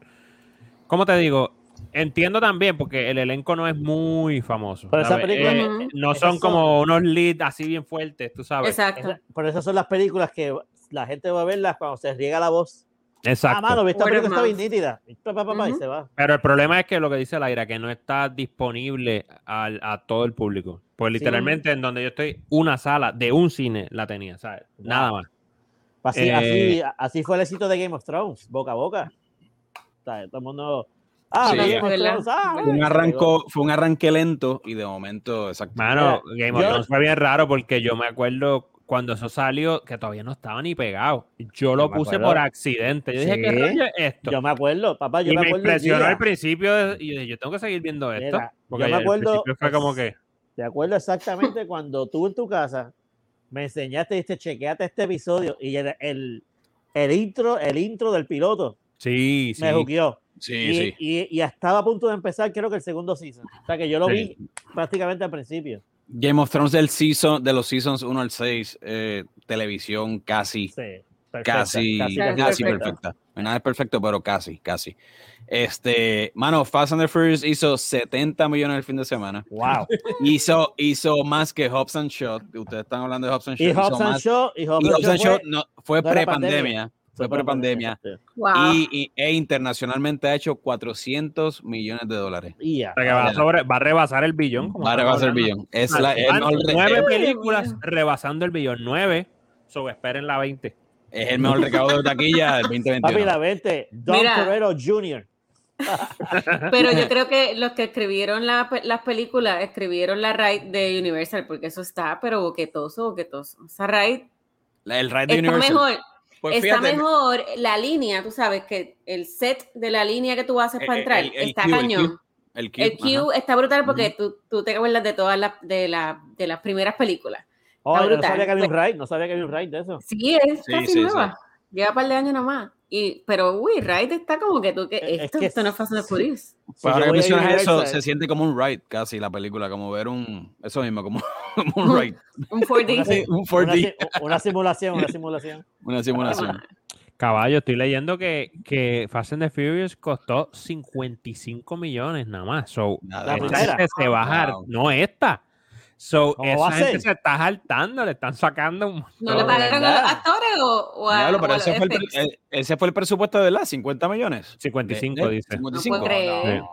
¿Cómo te digo? Entiendo también porque el elenco no es muy famoso. Pero esa película- Eh, no esas son- como unos leads así bien fuertes, tú sabes. Exacto. Esa- por eso son las películas que la gente va a verlas cuando se riega la voz. Exacto. Ah, mano, esta película está bien nítida. Y, pa, pa, pa, pa, y Ujú. se va. Pero el problema es que lo que dice Laira, que no está disponible al- a todo el público. Pues Sí. literalmente en donde yo estoy, una sala de un cine la tenía, ¿sabes? Nada más. Así, Eh, así, así fue el éxito de Game of Thrones, boca a boca. O sea, todo el mundo. Ah, Sí. Thrones, ah, Fue un, arranco, fue un arranque lento y de momento, exacto. Mano, Game of yo- Thrones fue bien raro porque yo me acuerdo cuando eso salió que todavía no estaba ni pegado. Yo lo puse acuerdo. por accidente. Yo dije. ¿qué rayo es esto? Yo me acuerdo, papá, yo y me me acuerdo. impresionó al principio de- y yo dije, yo tengo que seguir viendo esto. Mira, porque yo me acuerdo- fue como que, Te acuerdo exactamente cuando tú en tu casa me enseñaste y dijiste, chequeate este episodio y el, el, el intro, el intro del piloto sí, sí. me juqueó. Sí, y, sí. y, y estaba a punto de empezar, creo que el segundo season. O sea que yo lo Sí. vi prácticamente al principio. Game of Thrones del season, de los seasons 1 al 6, eh, televisión casi, Sí, perfecta, casi, casi, casi perfecta. perfecta. Nada es perfecto, pero casi, casi. Este, mano, Fast and the Furious hizo 70 millones el fin de semana. Wow. (laughs) Hizo, hizo más que Hobbs and Shaw. Ustedes están hablando de Hobbs and Shaw. Y Hobbs and Shaw, y Hobbs and Shaw fue- no, fue pre-pandemia. Fue pre-pandemia. Wow. Y, y- e internacionalmente ha hecho 400 millones de dólares. O sea, va, a sobre- va a rebasar el billón. como Va a rebasar el billón. Es Ah, la, re- nueve películas rebasando el billón. Nueve. So, esperen la 20. es el mejor recaudo de taquilla del Papi, 2021. la vente. Don Mira. Torero Jr. (laughs) Pero yo creo que los que escribieron la las películas escribieron la raid de Universal, porque eso está, pero boquetoso, boquetoso. Esa raid El Ride de Universal. mejor. Pues está fíjate, mejor la línea, tú sabes que el set de la línea que tú haces El- para entrar el- el está cañón. cue, El Q. El Q está brutal porque tú, tú te acuerdas de todas las de, la- de las primeras películas. Oh, no sabía que había un raid, no sabía que había un raid de eso. Sí, es Sí, casi sí, nueva. Lleva un par de años nomás. Y, pero, uy, Raid está como que tú que Es esto, que esto no es Fast and the Furious. Si Pues ahora que mencionas eso, se siente como un ride casi la película, como ver un. Eso mismo, como, (laughs) como un ride. (laughs) Un 4D. Una, si- un una 4D, si- una simulación, una simulación. (laughs) una simulación. Caballo, estoy leyendo que, que Fast and the Furious costó 55 millones nada más. So, Nada esta se va a jar- Wow. no esta. So, ¿Cómo va esa gente se está saltando, le están sacando un ¿No le pagaron a los actores o, o a, Diablo, o pero a ese los fue, el, pre- effects? eh, ese fue el presupuesto de la 50 millones. 55 De- de- dice. 55. No puedo creer.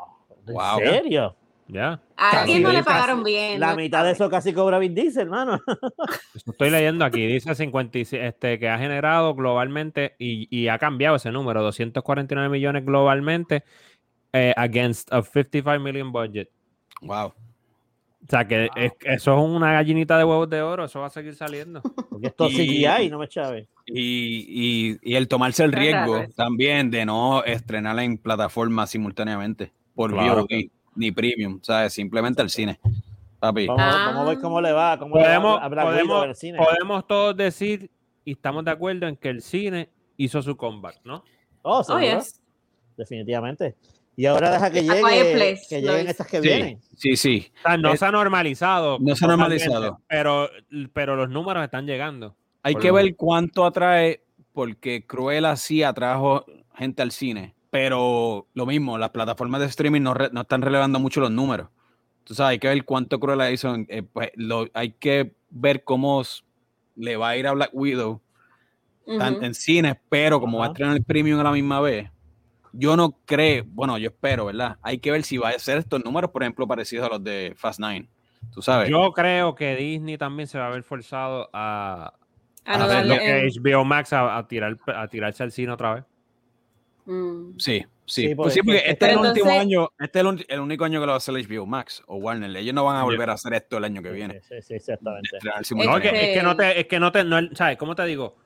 ¿En Wow. serio? Ya. A alguien no le casi. pagaron bien. La no mitad de eso casi cobra Vin Diesel, hermano. (laughs) Eso Estoy leyendo aquí, dice 56, este, que ha generado globalmente y, y ha cambiado ese número, 249 millones globalmente eh, against a 55 million budget. Wow. O sea, que es- eso es una gallinita de huevos de oro, eso va a seguir saliendo. Porque esto es Y- CGI, no me chave. Y, y, y el tomarse el riesgo también de no estrenarla en plataformas simultáneamente por Claro. VOD ni premium, ¿sabes? Simplemente el cine. Papi. Vamos, Ah. vamos a ver cómo le va. Cómo le va Podemos, podemos, el cine. podemos todos decir y estamos de acuerdo en que el cine hizo su comeback, ¿no? Oh, Oh, yes. definitivamente. Y ahora deja que llegue, que lleguen estas que Sí, vienen. sí, sí. O sea, no Es- se ha normalizado. no se ha normalizado. Pero, pero los números están llegando. Hay que ver cuánto atrae, porque Cruella sí atrajo gente al cine, pero lo mismo, las plataformas de streaming no, re- no están relevando mucho los números. Tú sabes, hay que ver cuánto Cruella hizo. eh, pues, lo- hay que ver cómo le va a ir a Black Widow Ujú. en cines, pero como va a estrenar el premium a la misma vez, yo no creo, bueno, yo espero, ¿verdad? Hay que ver si va a ser estos números, por ejemplo, parecidos a los de Fast Nine. Tú sabes. Yo creo que Disney también se va a ver forzado a, A a no ver lo que en- HBO Max a, a tirar, a tirarse al cine otra vez. Mm. Sí, sí. Sí, Pues sí, porque- este es el último entonces- año, este es el, el único año que lo va a hacer HBO Max o Warner. Ellos no van a volver a hacer esto el año que viene. Sí, sí, exactamente. No, simultáneo. es que, es que no te, es que no te, no, ¿sabes? ¿Cómo te digo?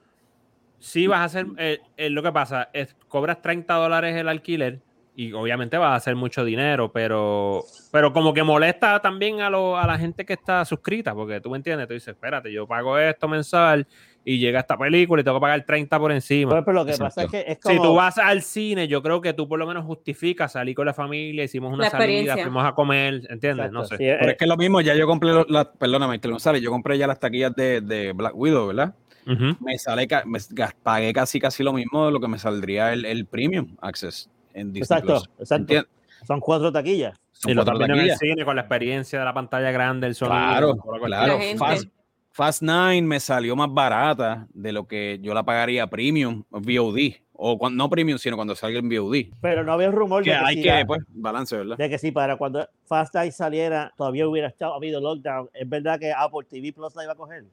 Si vas a hacer, eh, eh, lo que pasa es, cobras 30 dólares el alquiler, y obviamente va a hacer mucho dinero, pero, pero como que molesta también a, lo- a la gente que está suscrita, porque tú me entiendes, tú dices, espérate, yo pago esto mensual y llega esta película y tengo que pagar 30 por encima. Pero, pero lo que Exacto. pasa es que es como. Si tú vas al cine, yo creo que tú por lo menos justificas salir con la familia, hicimos una salida, fuimos a comer, ¿entiendes? Exacto, no sé. sí, eh, Pero es que lo mismo, ya yo compré, lo- la, perdóname, que González, yo compré ya las taquillas de, de Black Widow, ¿verdad? Ujú. Me sale, me pagué casi casi lo mismo de lo que me saldría el, el Premium Access en Disney Exacto, Plus. exacto. ¿Entiendes? Son cuatro taquillas. Son Y cuatro viendo en el taquillas. cine con la experiencia de la pantalla grande, el sonido. Claro, claro. Fast, Fast 9 me salió más barata de lo que yo la pagaría Premium VOD. O cuando, no Premium, sino cuando salga en VOD. Pero no había un rumor Que de que, hay si que, pues, balance, ¿verdad? de que si para cuando Fast Eye saliera todavía hubiera estado, habido lockdown. ¿Es verdad que Apple TV Plus la iba a coger?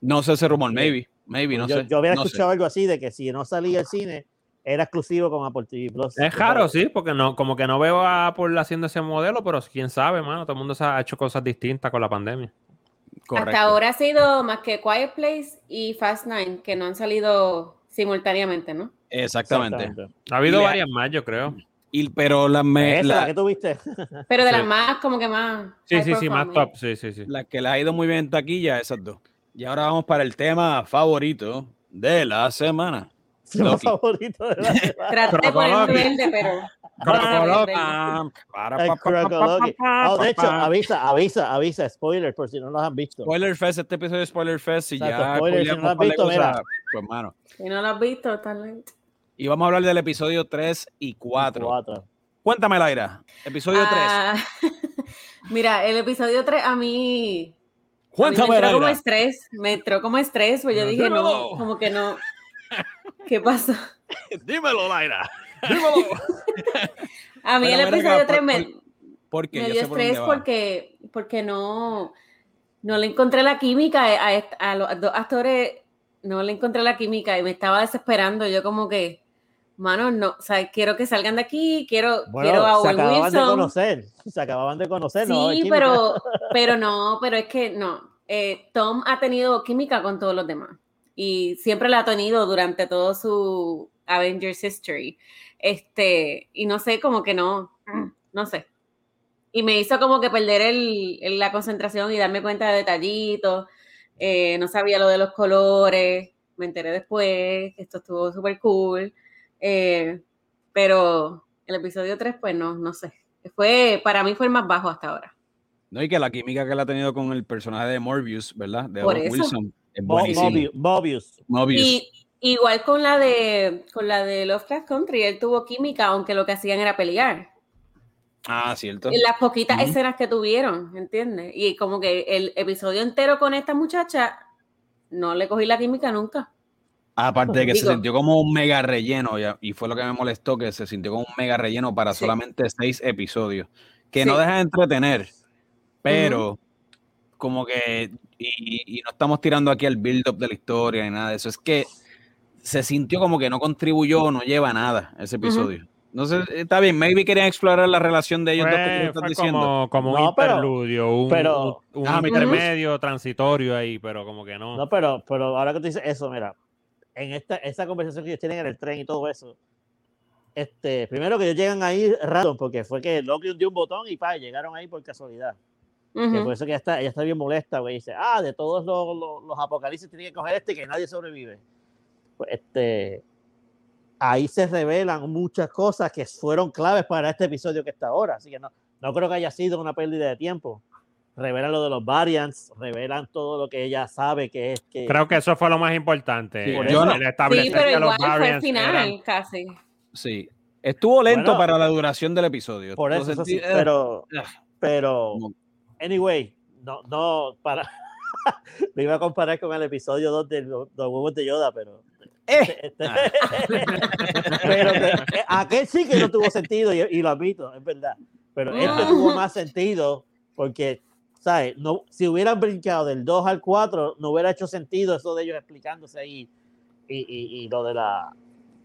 No sé ese rumor, maybe. Maybe, no yo, sé. yo había no sé. escuchado algo así de que si no salía el cine, era exclusivo con Apple TV Plus. Es raro, sí, porque no, como que no veo a Apple haciendo ese modelo, pero quién sabe, mano. Todo el mundo se ha hecho cosas distintas con la pandemia. Correcto. Hasta ahora ha sido más que Quiet Place y Fast Nine, que no han salido simultáneamente, ¿no? Exactamente. Ha habido Y varias más, yo creo. Y, pero las me- Esa, la- la que tuviste. Pero de Sí. las más, como que más. Sí, sí, sí, más top. Sí, sí, sí. las que le ha ido muy bien en taquilla, esas dos. Y ahora vamos para el tema favorito de la semana. Loki. favorito de la (laughs) semana. Traté de Crocoloqui. verde, pero. Oh, de hecho, avisa, avisa, avisa, spoilers por si no los han visto. Spoiler Fest, este episodio de Spoiler Fest, y Exacto, ya spoiler, si no lo has visto, cosas, mira. pues mano. Si no lo has visto, lento. Y vamos a hablar del episodio 3 y 4. Cuatro. Cuéntame, Laira. Episodio 3. Ah, (laughs) Mira, el episodio 3 a mí. Cuéntame, me entró como estrés, me entró como estrés, pues yo dije, Dímelo. no, como que no. ¿Qué pasó? (laughs) Dímelo, Laira. (laughs) Dímelo. A mí Pero el episodio acá, 3 por- me, por- me dio por estrés porque, porque no, no le encontré la química a, a est- a los dos actores, no le encontré la química y me estaba desesperando. Yo como que, mano, no, o sea, quiero que salgan de aquí, quiero, Bueno, quiero a se Owen acababan de Wilson. conocer. Se acababan de conocer, ¿no? Sí, química. pero, (laughs) pero no, pero es que no. Eh, Tom ha tenido química con todos los demás y siempre la ha tenido durante todo su Avengers History. Este, y no sé, como que no, (clears throat) no sé. Y me hizo como que perder el, el- la concentración y darme cuenta de detallitos. Eh, no sabía lo de los colores. Me enteré después esto estuvo súper cool. Eh, pero el episodio 3, pues no, no sé. Fue, para mí fue el más bajo hasta ahora. No, y que la química que él ha tenido con el personaje de Morbius, ¿verdad? De Por eso. Wilson. Es Mo- buenísimo. Mobius, Mobius. Mobius. Y igual con la de con la de Lovecraft Country, él tuvo química, aunque lo que hacían era pelear. Ah, cierto. En las poquitas Ujú. escenas que tuvieron, ¿entiendes? Y como que el episodio entero con esta muchacha, no le cogí la química nunca. Aparte de que se sintió como un mega relleno, ya, y fue lo que me molestó, que se sintió como un mega relleno para Sí. solamente seis episodios, que no deja de entretener, pero como que, y, y no estamos tirando aquí el build-up de la historia ni nada de eso, es que se sintió como que no contribuyó, no lleva nada ese episodio. No sé, está bien, maybe querían explorar la relación de ellos dos que estás diciendo. como, como un pero- interludio, un, pero- un, Ah, intermedio transitorio ahí, pero como que no. No, pero, pero ahora que tú dices eso, mira, en esta, esa conversación que ellos tienen en el tren y todo eso, este, primero que ellos llegan ahí random, porque fue que Loki dio un botón y pa, llegaron ahí por casualidad. Que Ujú. por eso que ella está, ella está bien molesta, güey. Dice, ah, de todos los, los, los apocalipsis tienen que coger este que nadie sobrevive. Pues, este, ahí se revelan muchas cosas que fueron claves para este episodio que está ahora. Así que no, no creo que haya sido una pérdida de tiempo. Revelan lo de los variants, revelan todo lo que ella sabe que es que. Creo que eso fue lo más importante. Sí, el- yo no- el Sí, establecer pero que los igual fue el final, eran- casi. Sí, estuvo lento Bueno, para la duración del episodio. Por eso, Entonces, eso sí, eh, pero, ah. pero, Como- anyway, no, no, para, (laughs) me iba a comparar con el episodio 2 de los, huevos de Yoda, pero, eh, este- (laughs) pero que- que aquel sí que no tuvo sentido y, y lo admito, es verdad, pero este Mm. tuvo más sentido porque, ¿sabes? No, si hubieran brincado del 2 al 4, no hubiera hecho sentido eso de ellos explicándose ahí y, y, y lo de la,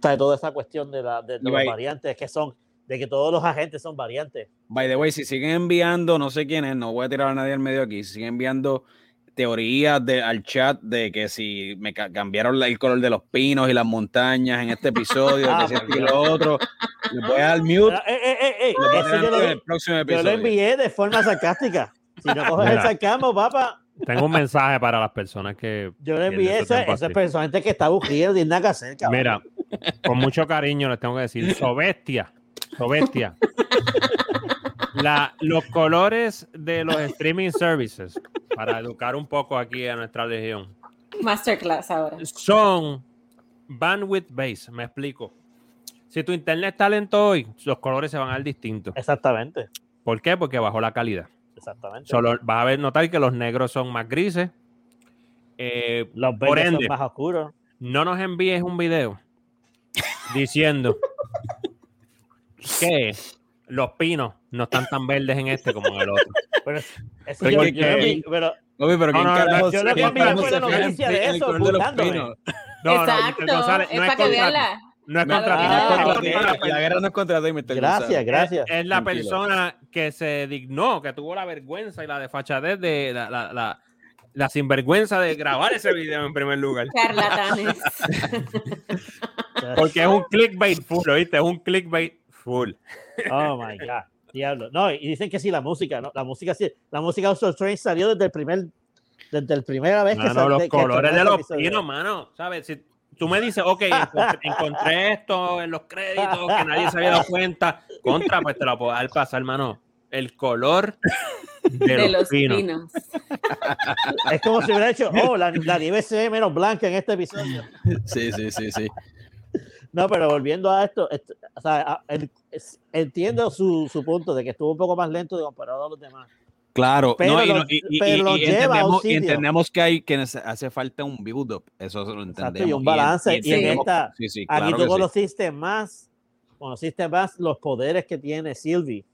¿sabes? Toda esa cuestión de, la, de, de los va- variantes que son, de que todos los agentes son variantes. By the way, si siguen enviando, no sé quién es, no voy a tirar a nadie al medio aquí, si siguen enviando teorías de, al chat de que si me ca- cambiaron la- el color de los pinos y las montañas en este episodio, (laughs) Ah, que si y por lo otro, le voy a dar mute. Eh, eh, eh, eh, lo voy a yo lo, en el próximo yo lo episodio. envié de forma sarcástica. Si no coges el Mira. sarcasmo, papá, Tengo un mensaje para las personas que. yo le envié su eso, tiempo eso es así. personalmente que está aburrido, no tiene nada que hacer, cabrón. Mira, con mucho cariño les tengo que decir, Sobestia, Sobestia. La, los colores de los streaming services, para educar un poco aquí a nuestra legión, Masterclass ahora. son bandwidth based, me explico. Si tu internet está lento hoy, los colores se van a ver distintos. Exactamente, ¿Por qué? Porque bajó la calidad. Exactamente. Solo vas a ver, notar que los negros son más grises. Eh, Los por ende, son más oscuros. no nos envíes un video diciendo que los pinos no están tan verdes en este como en el otro. Pero, eso yo, lo envié, pero Oye, pero No, ¿quién no, no, yo la noticia de eso, de los burlándome. pinos? No, no, Exacto. González, no es para que contra vean ti. la. No es contra ti, no es contra no es La contra ti. guerra no es contra ti, gracias, gracias. Es la Tranquilo. persona que se dignó, que tuvo la vergüenza y la desfachatez de la, la, la, la sinvergüenza de grabar ese video en primer lugar. Charlatanes. (laughs) Porque es un clickbait full, ¿oíste? Es un clickbait full. Oh my God, diablo. No, y dicen que sí, la música, ¿no? La música sí. La música de Soul Train salió desde el primer, desde la primera vez que Mano, salió. los que colores de los pinos, mano. ¿Sabes? Si tú me dices, ok, encontré, (laughs) encontré esto en los créditos, que nadie se había dado cuenta, contra, pues te lo puedo dar pasar, hermano. El color de, de los, los pinos. pinos. (laughs) Es como si hubiera dicho, oh, la, la nieve se ve menos blanca en este episodio. Sí, sí, sí, sí. No, pero volviendo a esto, esto- o sea, a- el- es- entiendo su, su punto de que estuvo un poco más lento de comparado a los demás. Claro, Pero no, y, lo- no- y- y- pero lleva a un entendemos, entendemos que hay que hace falta un build-up, eso lo entendemos. Exacto, y un en- balance. Y, en entendemos- esta, sí, sí, aquí claro tú que sí. conociste más, conociste más los poderes que tiene Sylvie.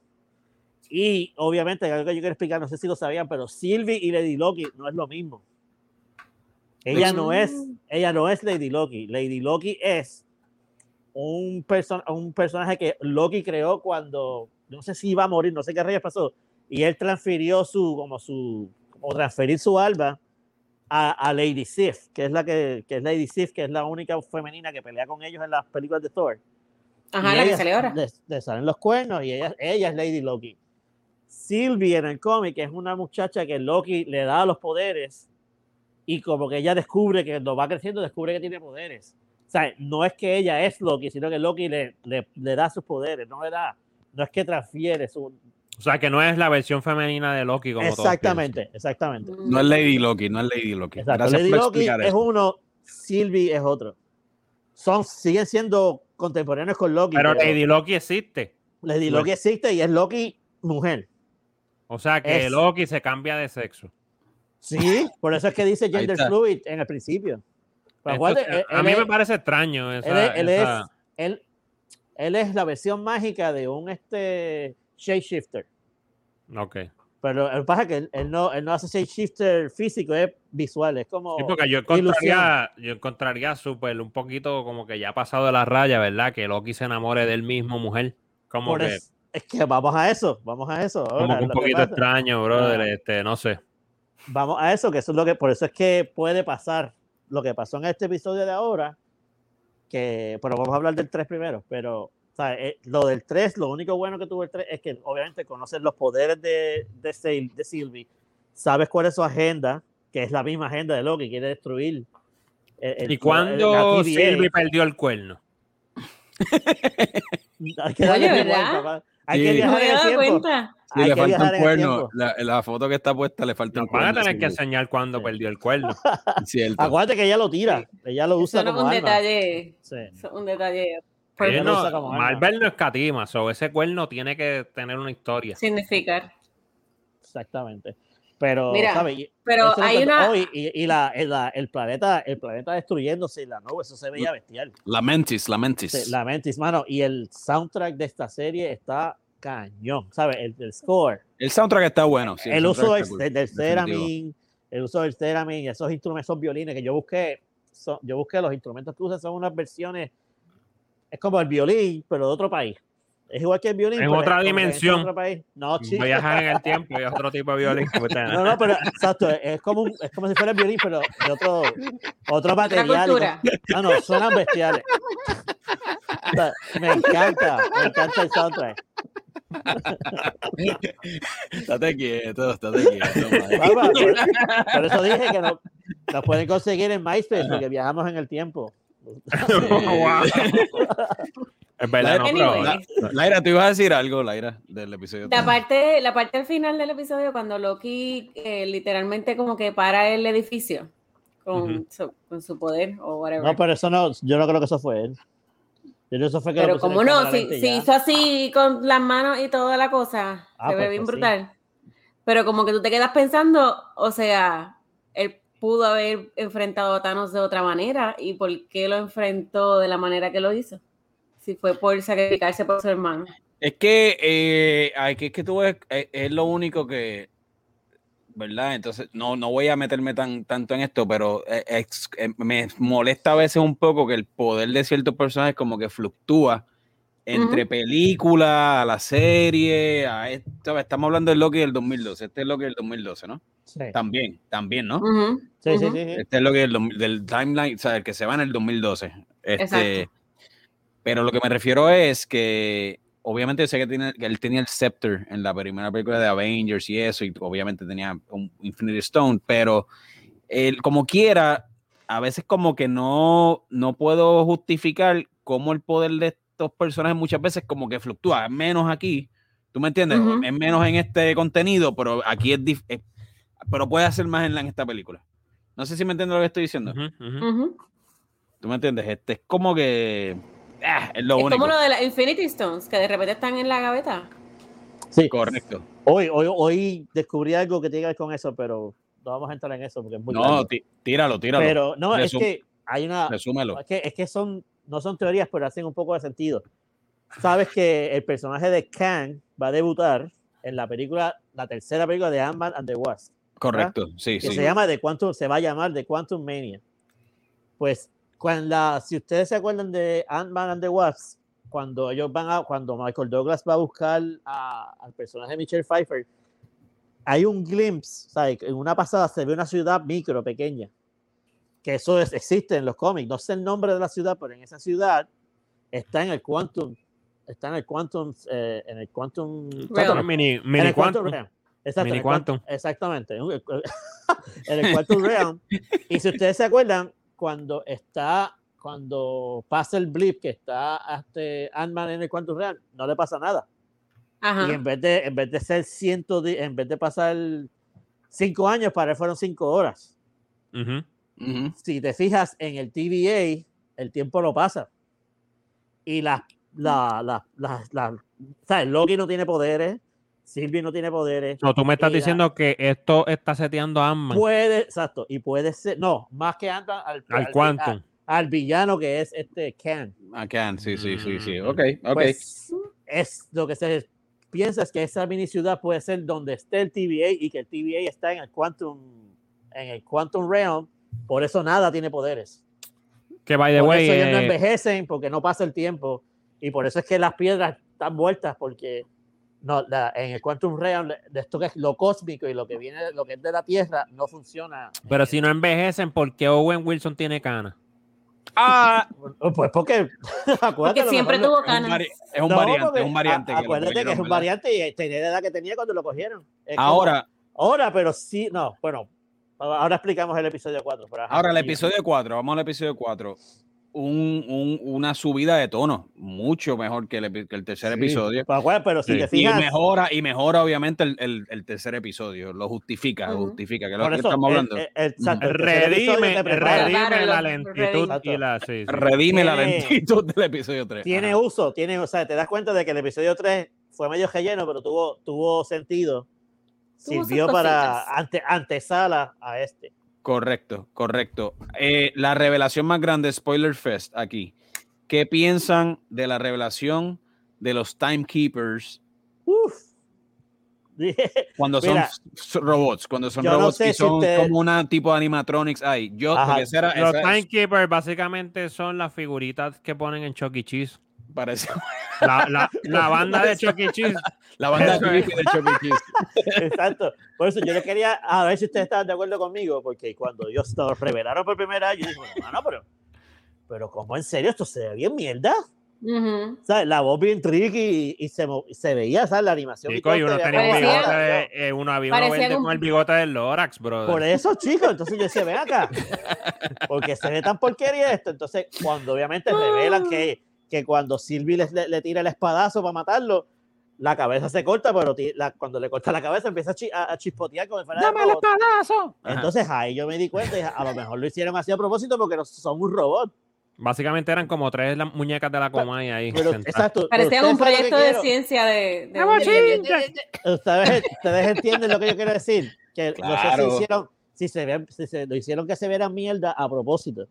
Y obviamente, algo que yo quiero explicar, no sé si lo sabían, pero Sylvie y Lady Loki no es lo mismo. Ella no es, ella no es Lady Loki. Lady Loki es un, perso- un personaje que Loki creó cuando, no sé si iba a morir, no sé qué rayos pasó, y él transfirió su, como su, como transferir su alma a, a Lady Sif, que es la que, que es Lady Sif, que es la única femenina que pelea con ellos en las películas de Thor. Ajá, Y la que ella- sale ahora. Le, le salen los cuernos y ella, ella es Lady Loki. Sylvie en el cómic es una muchacha que Loki le da los poderes y como que ella descubre que lo va creciendo, descubre que tiene poderes. O sea, no es que ella es Loki, sino que Loki le, le, le da sus poderes, no le da, no es que transfiere su... O sea, que no es la versión femenina de Loki como todos Exactamente, exactamente. No es Lady Loki, no es Lady Loki. Exacto. Gracias Lady por Loki es eso. uno, Sylvie es otro. Son, siguen siendo contemporáneos con Loki. Pero pero Lady Loki existe. Lady Pues- Loki existe y es Loki mujer. O sea, que Es- Loki se cambia de sexo. Sí, por eso es que dice (laughs) gender fluid en el principio. Pero Esto- acuérdate, él- a mí me parece extraño esa, él es, esa- él es la versión mágica de un este shapeshifter. Ok. Pero lo que pasa es que él, él no, él no hace shapeshifter físico, es visual, es como Sí, porque yo encontraría, yo encontraría súper un poquito como que ya ha pasado de la raya, ¿verdad? Que Loki se enamore del mismo mujer. Como por que, eso- es que vamos a eso, vamos a eso. como ahora, que un que poquito extraño, brother. Ah. Este, no sé. vamos a eso, que eso es lo que, por eso es que puede pasar lo que pasó en este episodio de ahora, que, pero vamos a hablar del 3 primero, pero sea, eh, lo del 3, lo único bueno que tuvo el 3 es que obviamente conoces los poderes de, de, de Sylvie, sabes cuál es su agenda, que es la misma agenda de Loki, quiere destruir. el- el- ¿Y cuándo. Sylvie perdió el cuerno? Hay que darle Oye, ¿verdad? papá. Hay Sí. que No viajar en el tiempo. Sí, Hay le que falta un cuerno. La, la foto que está puesta le falta un Nos van a cuerno. tener que enseñar cuándo Sí. perdió el cuerno. (laughs) Acuérdate que ella lo tira, ella lo usa Eso no como un arma. detalle. Un detalle Ella lo no, usa como arma. Marvel no escatima, so ese cuerno tiene que tener una historia. significar. Exactamente. Pero, Mira, Pero eso hay una. Oh, y la, el, la- el planeta, el planeta destruyéndose y la nube, eso se veía bestial. Lamentis, Lamentis. Sí, La mentis, mano. Y el soundtrack de esta serie está cañón, ¿sabes? El, el score, El soundtrack está bueno. sí, el uso del, cool, del el uso del theremin, esos instrumentos, esos violines que yo busqué, son- yo busqué los instrumentos que usan son unas versiones, es como el violín, pero de otro país. Es igual que el violín. En otra dimensión. en otro país. No, chico. Viajan en el (laughs) tiempo y es otro tipo de violín. No, no, pero exacto, es como, un- es como si fuera el violín, pero de otro, otro material. cultura. con- No, no, suenan bestiales. O sea, me encanta, me encanta el soundtrack. Estate quieto, estate quieto. (laughs) Por eso dije que no, nos pueden conseguir en MySpace porque viajamos en el tiempo. Es verdad, no, pero- Anyway. Laira, tú ibas a decir algo, Laira, del episodio. La parte, la parte al final del episodio, cuando Loki eh, literalmente como que para el edificio con, su, con su poder o whatever. No, pero eso no, yo no creo que eso fue él. Yo creo que eso fue que pero como no, si, si hizo así con las manos y toda la cosa, Ah, se ve pues, bien pues sí. brutal. Pero como que tú te quedas pensando, o sea, él pudo haber enfrentado a Thanos de otra manera y por qué lo enfrentó de la manera que lo hizo. Si fue por sacrificarse por su hermano. Es que, eh, ay, que es que tú ves, eh, es lo único que, ¿verdad? Entonces, no, no voy a meterme tan, tanto en esto, pero eh, ex- eh, me molesta a veces un poco que el poder de ciertos personajes como que fluctúa entre Ujú. película, a la serie, a esto, estamos hablando del Loki del 2012, este es Loki del 2012, ¿no? Sí, También, también, ¿no? Ujú, sí, sí, ujú. sí, sí. Este es lo que el dom- del timeline, o sea, el que se va en el 2012. Este, Exacto. pero lo que me refiero es que obviamente yo sé que, tiene, que él tenía el Scepter en la primera película de Avengers y eso, y obviamente tenía un Infinity Stone, pero él, como quiera, a veces como que no, no puedo justificar cómo el poder de estos personajes muchas veces como que fluctúa, menos aquí, ¿tú me entiendes? Ujú. Es menos en este contenido, pero aquí es, es- pero puede hacer más en, la- en esta película. No sé si me entiendes lo que estoy diciendo. Ujú, ujú. Ujú. ¿Tú me entiendes? Este es como que. ah, es lo Es único. como lo de las Infinity Stones, que de repente están en la gaveta. Sí. Correcto. Hoy, hoy, hoy descubrí algo que tiene que ver con eso, pero no vamos a entrar en eso porque es muy No, tíralo, tíralo. Pero no, es Resum- que hay una, Resúmelo. es que, es que son, no son teorías, pero hacen un poco de sentido. Sabes que el personaje de Kang va a debutar en la película, la tercera película de Ant-Man and the Wasp, Correcto. Sí, que sí. se llama The Quantum, se va a llamar The Quantum Mania. Pues cuando la- si ustedes se acuerdan de Ant-Man and the Wasp, cuando ellos van a, cuando Michael Douglas va a buscar a- al personaje de Michelle Pfeiffer, hay un glimpse, ¿sabes? En una pasada se ve una ciudad micro, pequeña, que eso es- existe en los cómics. No sé el nombre de la ciudad, pero en esa ciudad está en el Quantum, está en el Quantum, eh, en el Quantum, Realm. Mini, en mini el Quantum Quantum. Realm. Exacto, en Mini Quantum- Quantum. Exactamente. En (laughs) el, Quantum Realm. Y si ustedes se acuerdan, cuando está, cuando pasa el blip que está este Ant-Man en el Quantum Realm, no le pasa nada. Ajá. Y en vez de, en vez de ser ciento, de- en vez de pasar cinco años, para él fueron cinco horas. Ujú. Ujú. Si te fijas en el TVA, el tiempo lo pasa. Y la, la, la, la, la- ¿sabes? Loki no tiene poderes, Sylvie no tiene poderes. No, tú me estás diciendo que esto está seteando a Ant-Man Puede, exacto, y puede ser, no, más que anda al, al vi- Quantum. a- al villano que es este Khan. Acá, sí, sí, sí, sí. Mm. Ok, ok. Pues, es lo que se piensa es que esa mini ciudad puede ser donde esté el TVA y que el TVA está en el Quantum, en el Quantum Realm, por eso nada tiene poderes. Que by the por way, eso ellos no eh, envejecen, porque no pasa el tiempo, y por eso es que las piedras están vueltas, porque no, la- en el Quantum Realm, de esto que es lo cósmico y lo que viene, lo que es de la Tierra, no funciona. pero en- si no envejecen, ¿por qué Owen Wilson tiene cana? Ah, (laughs) Pues porque, (laughs) acuérdate, Porque siempre tuvo es un, canas. vari- es un No, variante, porque es un variante. a- que acuérdate que es cogieron, un ¿verdad? variante y tenía la edad que tenía cuando lo cogieron. Es como- Ahora, ahora, pero sí, no, bueno, ahora explicamos el episodio 4. pero ajá, ahora el episodio 4, vamos al episodio 4. Un, un- una subida de tono, mucho mejor que el, que el tercer Sí, episodio. pero, acuérdate, pero si Sí. te Y fijas, mejora, y mejora obviamente el, el- el tercer episodio, lo justifica, lo Ujú. justifica, que es lo que estamos el- hablando. el- el- exacto, Redime, redime la lo- lentitud redime. y la. Sí, sí. Redime la tiene- lentitud del episodio 3. tiene uso, tiene, o sea, te das cuenta de que el episodio 3 fue medio relleno, pero tuvo, tuvo sentido. Sirvió para ante, antesala a este. Correcto, correcto. Eh, la revelación más grande, Spoiler Fest, aquí. ¿Qué piensan de la revelación de los Timekeepers Uf. (laughs) Cuando son Mira, robots? Cuando son no robots sé y si son usted- como una tipo de animatronics ahí. Yo, Ajá, porque esa era- Los Timekeepers básicamente son las figuritas que ponen en Chuck E. Cheese. Parece (laughs) La, la, la banda de Chucky E. Cheese. la banda de Chuck E. Cheese. Exacto. Por eso yo le quería a ver si ustedes estaban de acuerdo conmigo, porque cuando ellos nos revelaron por primera vez, yo dije, bueno, no, pero, pero ¿cómo en serio esto se ve bien mierda? Ujú. ¿Sabes? La voz bien tricky y, y se, mo- se veía, ¿sabes? La animación. Chico, y uno tenía un bigote, eh, uno había uno verde un- con el bigote del Lorax, brother. Por eso, chicos, entonces yo decía, ven acá, porque se ve tan porquería esto. Entonces, cuando obviamente revelan que, que cuando Sylvie le, le- le tira el espadazo para matarlo, la cabeza se corta, pero la- cuando le corta la cabeza empieza a, chi- a- a chispotear como si fuera de ¡Dame el robot. espadazo! Ajá. Entonces ahí yo me di cuenta y dije, a lo mejor lo hicieron así a propósito porque no son un robot. Básicamente eran como tres las muñecas de la Comay ahí. Pero, exacto. Parecía un proyecto de ciencia de. de ¡Vamos, un- chinga! Ustedes, ustedes entienden lo que yo quiero decir. Que no sé Claro. si hicieron, si se ven, si se lo hicieron que se viera mierda a propósito.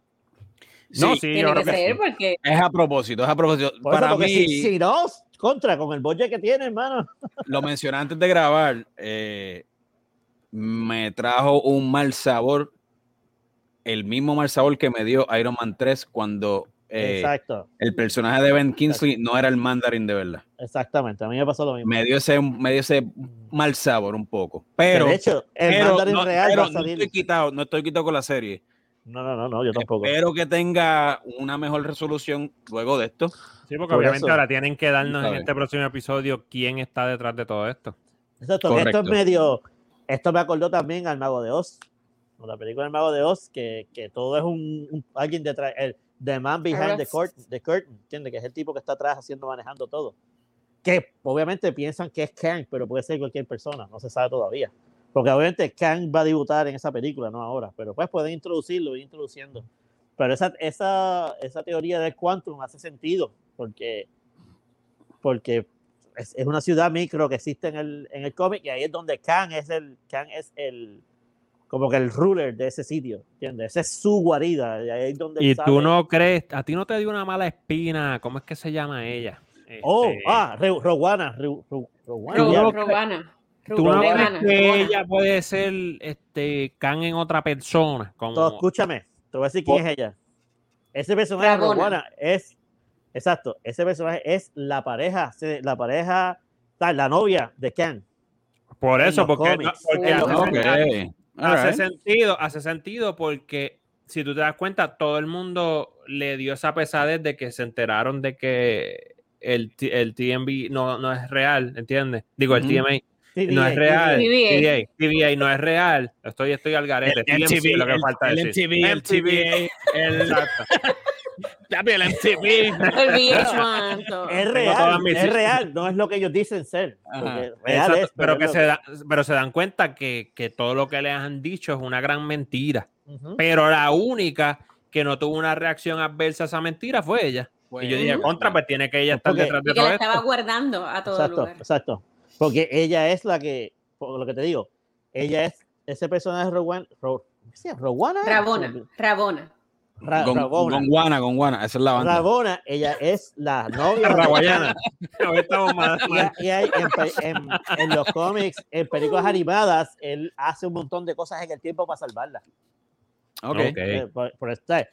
No, Sí, sí, yo Tiene creo que que ser sí. porque. Es a propósito, es a propósito. Por Para porque mí, si, si no, contra con el budget que tiene, hermano. lo mencioné antes de grabar, eh, me trajo un mal sabor, el mismo mal sabor que me dio Iron Man 3 cuando eh, Exacto, el personaje de Ben Kingsley no era el mandarín de verdad. exactamente. A mí me pasó lo mismo. Me dio ese, me dio ese mal sabor un poco. Que Pero, de hecho, el pero, mandarín no, real pero va a no salir. estoy quitado, no estoy quitado con la serie. No, no, no, no, yo tampoco. Espero que tenga una mejor resolución luego de esto. Sí, porque Por obviamente eso. ahora tienen que darnos en este próximo episodio quién está detrás de todo esto. Exacto, esto es medio. Esto me acordó también al Mago de Oz. o La película del Mago de Oz, que, que todo es un, un- alguien detrás. El, the man behind the, curtain, the curtain, ¿entiendes? Que es el tipo que está atrás haciendo, manejando todo. Que obviamente piensan que es Kang, pero puede ser cualquier persona, no se sabe todavía. Porque obviamente Kang va a debutar en esa película, no ahora, pero pues pueden introducirlo, ir introduciendo. Pero esa, esa, esa teoría del quantum hace sentido, porque, porque es, es una ciudad micro que existe en el, en el cómic y ahí es donde Kang es el, Kang es el, como que el ruler de ese sitio, ¿entiendes? Esa es su guarida, y ahí es donde Y tú no crees, a ti no te dio una mala espina, ¿cómo es que se llama ella? Oh, Este, ah, Re- Rowana, Rowana, ¿Tú no crees que ella puede ser este Khan en otra persona? Como, Todo, escúchame, te voy a decir quién es ella. Ese personaje. Rowana es, exacto, ese personaje es la pareja, la pareja, tal, la novia de Kang. por eso, porque, cómics. porque Sí, hace, sentido, hace sentido porque si tú te das cuenta, todo el mundo le dio esa pesadez de que se enteraron de que el, T- el TMB no, no es real, ¿entiendes? Digo, el Ujú. TMA TVA, no es real. TVA. TVA, TVA no es real. Estoy, estoy al garete. El TMC es lo que el- falta el decir. MTV, el TVA, (laughs) el- Exacto. El MTV. El VH1. todo. Es real, es real, no es lo que ellos dicen ser. Porque real Exacto, es, pero, es que se da- pero se dan cuenta que, que todo lo que les han dicho es una gran mentira. Ujú. Pero la única que no tuvo una reacción adversa a esa mentira fue ella. y yo dije, contra, pues tiene que ella estar Porque- detrás de todo la estaba esto. guardando a todo Exacto, lugar. exacto. Porque ella es la que, por lo que te digo, ella es ese personaje Rowan, Ro, ¿qué? Rowana. Rabona, Rabona. Ra- Con, Rabona. con Guana, con Guana, esa es la banda. Rabona, ella es la novia. de- Raguayana. (laughs) Hoy estamos más- Y, hay en, en- en los cómics, en películas animadas, él hace un montón de cosas en el tiempo para salvarla. Ok. Ok. Eh, por- por esta-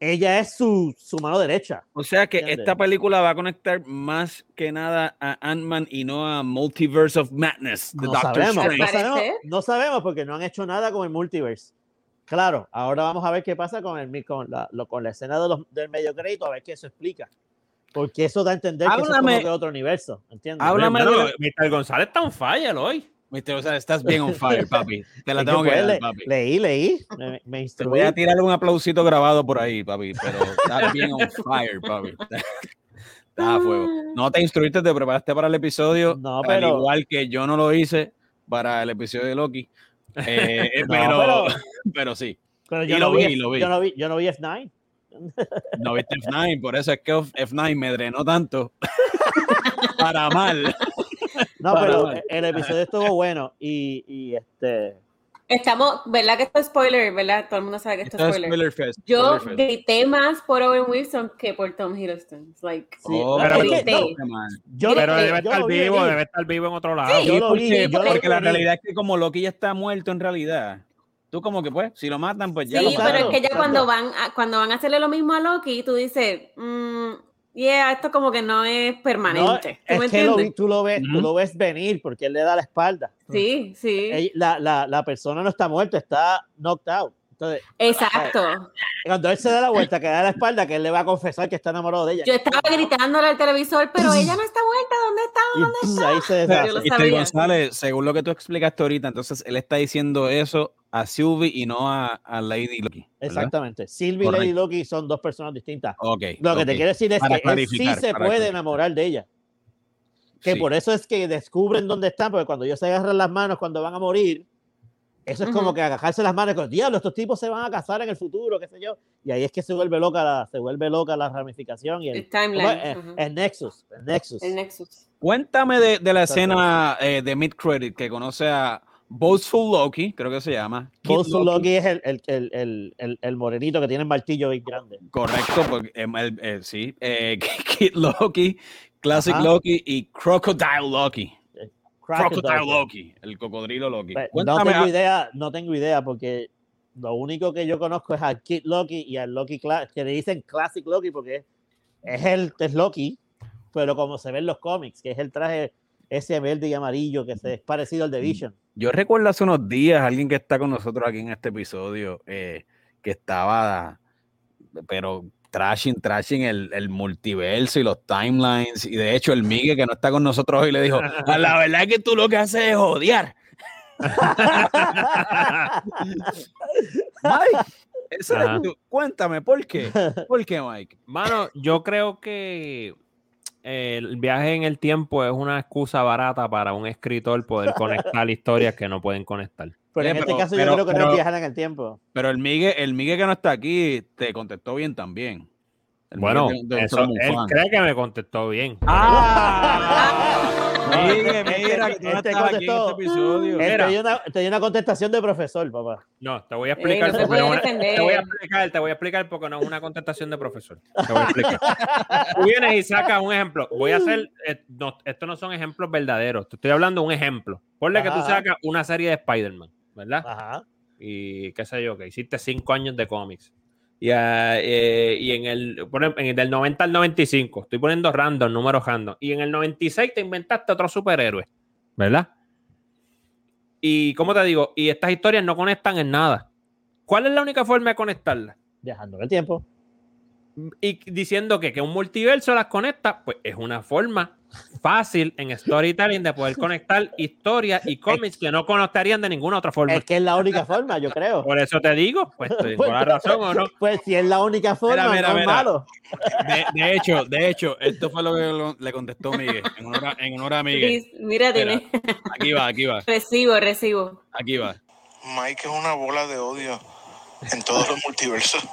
ella es su, su mano derecha. O sea que ¿Entiendes? esta película va a conectar más que nada a Ant-Man y no a Multiverse of Madness, The No sabemos, no sabemos, no sabemos porque no han hecho nada con el multiverse. Claro, ahora vamos a ver qué pasa con, el, con, la, lo- con la escena de los, del medio crédito, a ver qué eso explica. Porque eso da a entender que eso es Háblame- como que otro universo, ¿entiendes? Háblame de- Mr. González está on fire hoy. Mister, o sea, estás bien on fire, (laughs) papi. Te la tengo que dar, le- papi. leí, leí, me, me Te voy a tirar un aplausito grabado por ahí, papi, pero estás bien on fire, papi. (laughs) Estás a fuego. No te instruiste, te preparaste para el episodio, No, al pero- igual que yo no lo hice para el episodio de Loki. Eh, (laughs) No, pero, pero- pero sí, Pero y yo lo no vi, vi, lo vi. Yo no vi, yo no vi F9. no viste F9, por eso es que F9 me drenó tanto. para mal. No, Para pero el episodio estuvo bueno y, y este. Estamos, ¿verdad que esto es spoiler? ¿Verdad? Todo el mundo sabe que esto, Esto es spoiler. Spoiler Fest. Yo Spoiler Fest. grité más por Owen Wilson que por Tom Hiddleston. Like, Sí, Oh, pero pero es que, grité. no, yo, Pero yo debe estar lo vi vivo, debe estar vivo en otro lado. Sí, Yo lo vi, porque, yo lo vi porque la venir. realidad es que como Loki ya está muerto en realidad, tú como que pues, si lo matan, pues ya sí, lo pero mataron. es que ya cuando van, a, cuando van a hacerle lo mismo a Loki, tú dices, mm, yeah, esto como que no es No, permanente. ¿Tú me es que lo, tú, lo ves, tú lo ves venir porque él le da la espalda. Sí, sí. La, la, la persona no está muerta, está knocked out. Entonces, Exacto. cuando él se da la vuelta, que da la espalda, que él le va a confesar que está enamorado de ella. Yo estaba gritándole al televisor, pero ella no está muerta, ¿dónde está? Y ¿Dónde está? ahí se Yo deshace. lo Y Ted sabía. González, según lo que tú explicaste ahorita, entonces él está diciendo eso a Sylvie y no a, a Lady Loki. ¿verdad? Exactamente. Sylvie y Lady. Loki son dos personas distintas. Ok. Lo que ok. te quiero decir es Para que él sí se puede clarificar. enamorar de ella. Que Sí. por eso es que descubren dónde están, porque cuando ellos se agarran las manos cuando van a morir, eso es como Ujú. que agajarse las manos con diablo, estos tipos se van a casar en el futuro, qué sé yo. Y ahí es que se vuelve loca la, se vuelve loca la ramificación y el, El ¿cómo timeline. es? ujú. el Nexus. El Nexus. El Nexus. Cuéntame de, de la Exacto. escena eh, de Mid Credit que conoce a Boastful Loki, creo que se llama. Kid Bosu Loki es el, el, el, el, el, el morenito que tiene el martillo bien grande. Correcto, porque el- eh, sí. Eh, (laughs) Kid Loki, Classic Ajá. Loki y Crocodile Loki. Crocodile Crocodile. Loki, el cocodrilo Loki. No tengo idea, no tengo idea porque lo único que yo conozco es al Kid Loki y al Loki Cla- que le dicen Classic Loki porque es el es Loki, pero como se ve en los cómics, que es el traje ese verde y amarillo que se, es parecido al de Vision. yo recuerdo hace unos días alguien que está con nosotros aquí en este episodio eh, que estaba, pero trashing, trashing el, el multiverso y los timelines. Y de hecho, el Migue que no está con nosotros hoy le dijo: "Ah, La verdad es que tú lo que haces es odiar. (laughs) Mike, tú. cuéntame, ¿por qué? ¿Por qué, Mike? Mano, yo creo que el viaje en el tiempo es una excusa barata para un escritor poder conectar (laughs) historias que no pueden conectar. Pero en este pero- caso pero- yo creo que no pero- es viajar en el tiempo. Pero el Migue, el Migue que no está aquí te contestó bien también. El Bueno, Migue de- de eso, Ultraman él Fan. cree que me contestó bien. ¡Ah! (laughs) Este- mira, que tú no este estabas aquí en contestó. este episodio. Él Mira. te dio una, te dio una contestación de profesor, papá. No, te voy a explicar. no una- defender. te voy a explicar, te voy a explicar porque no es una contestación de profesor. Te voy a explicar. Tú vienes y sacas un ejemplo. Voy a hacer, eh, no, estos no son ejemplos verdaderos. Te estoy hablando de un ejemplo. Ponle que tú sacas una serie de Spider-Man, ¿verdad? Ajá. y qué sé yo, que hiciste cinco años de cómics. Y, ah, eh, y en el, en el del 90 al 95, estoy poniendo random, números random. Y en el 96 te inventaste otro superhéroe, ¿verdad? Y como te digo, y estas historias no conectan en nada. ¿Cuál es la única forma de conectarlas? Viajando en el tiempo. Y diciendo que, que un multiverso las conecta, pues es una forma fácil en storytelling de poder conectar historias y cómics que no conectarían de ninguna otra forma. Es que es la única forma, yo creo. Por eso te digo, pues (laughs) tengo la razón o no. Pues si es la única forma, mira, no es mira. malo. De, de hecho, de hecho, esto fue lo que lo- le contestó Miguel. En honor a, en honor a Miguel. Mira. tiene Aquí va, aquí va, recibo, recibo. aquí va. Mike es una bola de odio en todos los multiversos. (laughs)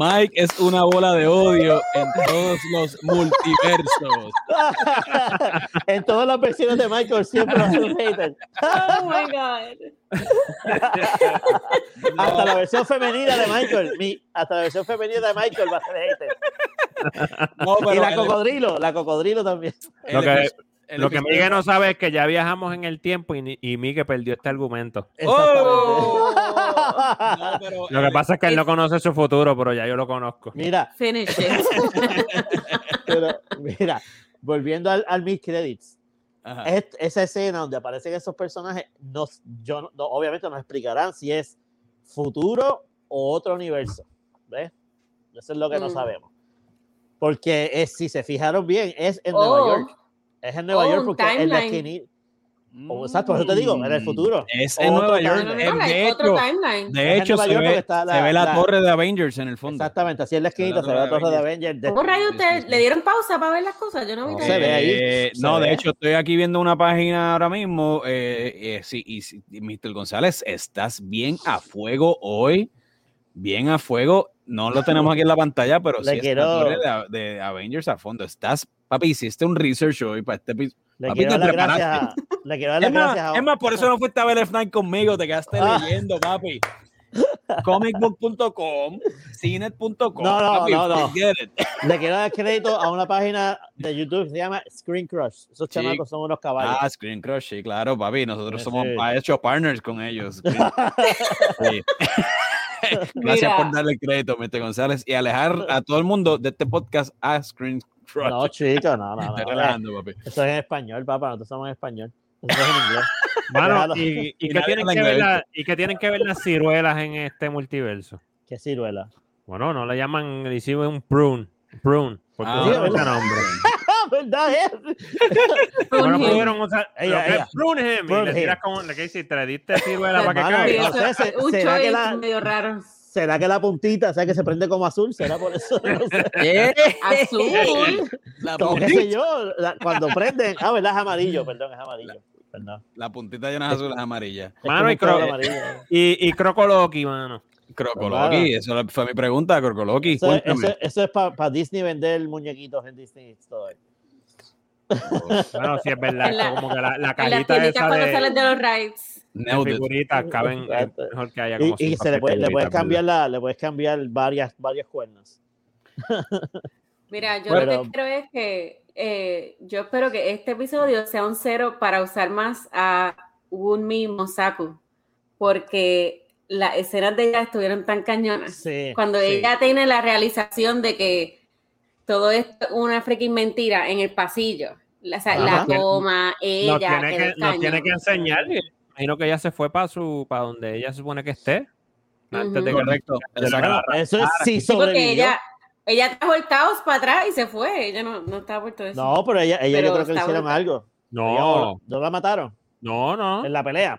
Mike es una bola de odio en todos los multiversos. (laughs) en todas las versiones de Michael siempre va a ser un hater. Oh my God. (laughs) Hasta la versión femenina de Michael. mi- hasta la versión femenina de Michael va a ser hater. No, Y la el- cocodrilo, la cocodrilo también. el episodio- el Lo que Miguel no sabe es que ya viajamos en el tiempo y, y Miguel perdió este argumento. ¡Oh! (laughs) Exactamente. No, pero Lo que el- pasa es que él no conoce su futuro, pero ya yo lo conozco. Mira, Finish it. (laughs) pero, mira, volviendo al, al mid credits, es- esa escena donde aparecen esos personajes, nos, yo, no- obviamente nos explicarán si es futuro o otro universo. ¿Ves? Eso es lo que no Mm. sabemos. Porque es, si se fijaron bien, es en Oh. Nueva York. Es en Nueva Oh, York porque en la timeline. esquina. Oh, exacto, por eso te digo, en el futuro. Es en Otro Nueva York. No, En- de otro hecho, timeline. de Es en hecho Nueva se York ve, está la- se ve la, la- torre de Avengers en el fondo. Exactamente, así en la esquinita, se ve la Torre torre de de Avengers. de- ¿Cómo rayos ustedes le dieron pausa para ver las cosas? Yo no vi No se ve ahí, Eh, se no, de hecho, estoy aquí viendo una página ahora mismo. eh, eh, sí, y, sí, Mr. González, estás bien a fuego hoy. Bien a fuego. No lo tenemos aquí en la pantalla, pero (laughs) Le sí quiero- está torre de, de Avengers a fondo. Estás, papi, hiciste un research hoy para este episodio. Le Papi, quiero te dar las preparaste. gracias, a- le quiero dar (laughs) las gracias a- es más, por eso no fuiste a ver F9 conmigo, te quedaste Ah. leyendo, papi. Comicbook.com, cinet.com. No, no, papi, no. Le quiero dar crédito a una página de YouTube que se llama Screen Crush. Esos Sí. chamacos son unos caballos. Ah, Screen Crush, sí, claro, papi. Nosotros Sí, somos sí. ha hecho partners con ellos. Sí. (laughs) (laughs) Gracias Mira. por darle crédito, Mr. González, y alejar a todo el mundo de este podcast a Screen Crush. No, chico, no, no, (laughs) Estoy no. relajando, papi. Eso es en español, papá. Nosotros somos en español. Eso es en inglés. (laughs) Mano, y, y Y tienen que ver la- ¿Y qué tienen que ver las ciruelas en este multiverso? Qué ciruela. Bueno, no le llaman, le hicimos un prune. Prune. Porque Ah, sí, ese nombre. (laughs) ¿verdad? eh? Bueno, Prune. pudieron usar. Ella, lo que es ella. prune him, y Prune le him. tiras como. ¿Qué hiciste? Le diste ciruela para que caiga. no sé, ¿será que la- medio raro. ¿Será que la puntita, o sea, que se prende como azul? ¿Será por eso? (laughs) No sé. ¿Qué? Azul. La Como qué puntita, sé yo, la- cuando prenden. Ah, ¿verdad? Es amarillo, perdón, es amarillo. Perdón. la puntita llena de azules amarillas. Es Mano, como y amarillo. Y, y Crocoloki, mano. Crocoloki, eso fue mi pregunta, Crocoloki. Eso, es- Cuéntame. eso- eso es para Disney vender muñequitos en Disney Store. Bueno, sí es verdad. En la- (laughs) como que la, la En las cajita esa cuando de, salen de los rides. Figuritas caben es Exacto. mejor que haya Y, como y se le, puede, le puedes cambiar la, le puedes cambiar varias, varias cuernas. (laughs) Mira, yo Bueno. lo que creo es que eh, yo espero que este episodio sea un cero para usar más a Unmi Mosaku, porque las escenas de ella estuvieron tan cañonas. Sí. Cuando sí. ella tiene la realización de que todo esto es una freaking mentira en el pasillo, la, o sea, la Ajá. toma, ella, nos tiene, que que, del nos tiene cañón. que enseñar. Imagino que ella se fue para su para donde ella se supone que esté. Antes de que Correcto. de eso es sí Sí, porque sobrevivió. ella, ella trajo el caos para atrás y se fue. Ella no, no estaba por todo eso. No, pero ella, ella Pero yo creo que le hicieron brutal. algo. Ella No, ¿No la mataron? no, no. En la pelea.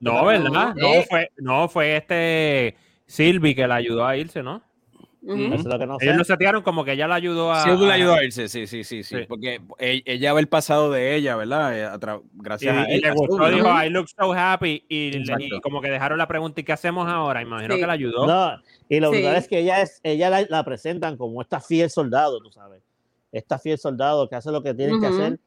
No, ¿verdad? No, fue, no, fue este Silvi que la ayudó a irse, ¿no? Ujú. Eso es lo que no sé. Ellos lo setearon como que ella la ayudó a. Sí, le ayudó a irse, sí, sí, sí, sí, Sí. porque e- ella ve el pasado de ella, ¿verdad? Eh, a tra- Y, Gracias a y ella. le gustó, Ujú. dijo, I look so happy. Y, le- y como que dejaron la pregunta, ¿y qué hacemos ahora? Imagino Sí. que la ayudó. No, y lo Sí. brutal es que ella es, ella la, la presentan como esta fiel soldado, tú sabes. Esta fiel soldado que hace lo que tiene que Ujú. hacer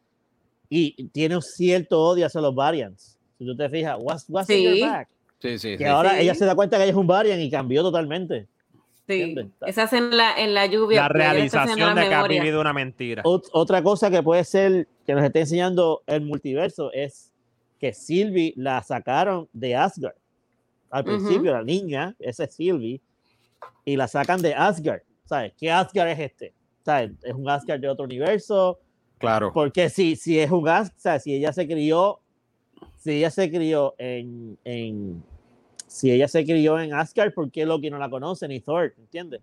y tiene un cierto odio hacia los variants. Si tú te fijas, what's, what's in Sí. your back? Sí, sí, Que sí. ahora Sí. ella se da cuenta que ella es un variant y cambió totalmente. Sí, ¿Entiendes? esa escena en la, en la lluvia. la realización la de que ha memoria. vivido una mentira. Ot- otra cosa que puede ser que nos esté enseñando el multiverso es que Sylvie la sacaron de Asgard. Al principio, la niña, esa es Sylvie, y la sacan de Asgard. ¿Sabes? ¿Qué Asgard es este? ¿Sabes? Es un Asgard de otro universo. Claro. Porque si, si es un Asgard, ¿sabes? si ella se crió, si ella se crió en, en si ella se crió en Asgard, ¿por qué Loki no la conoce ni Thor? ¿Entiendes?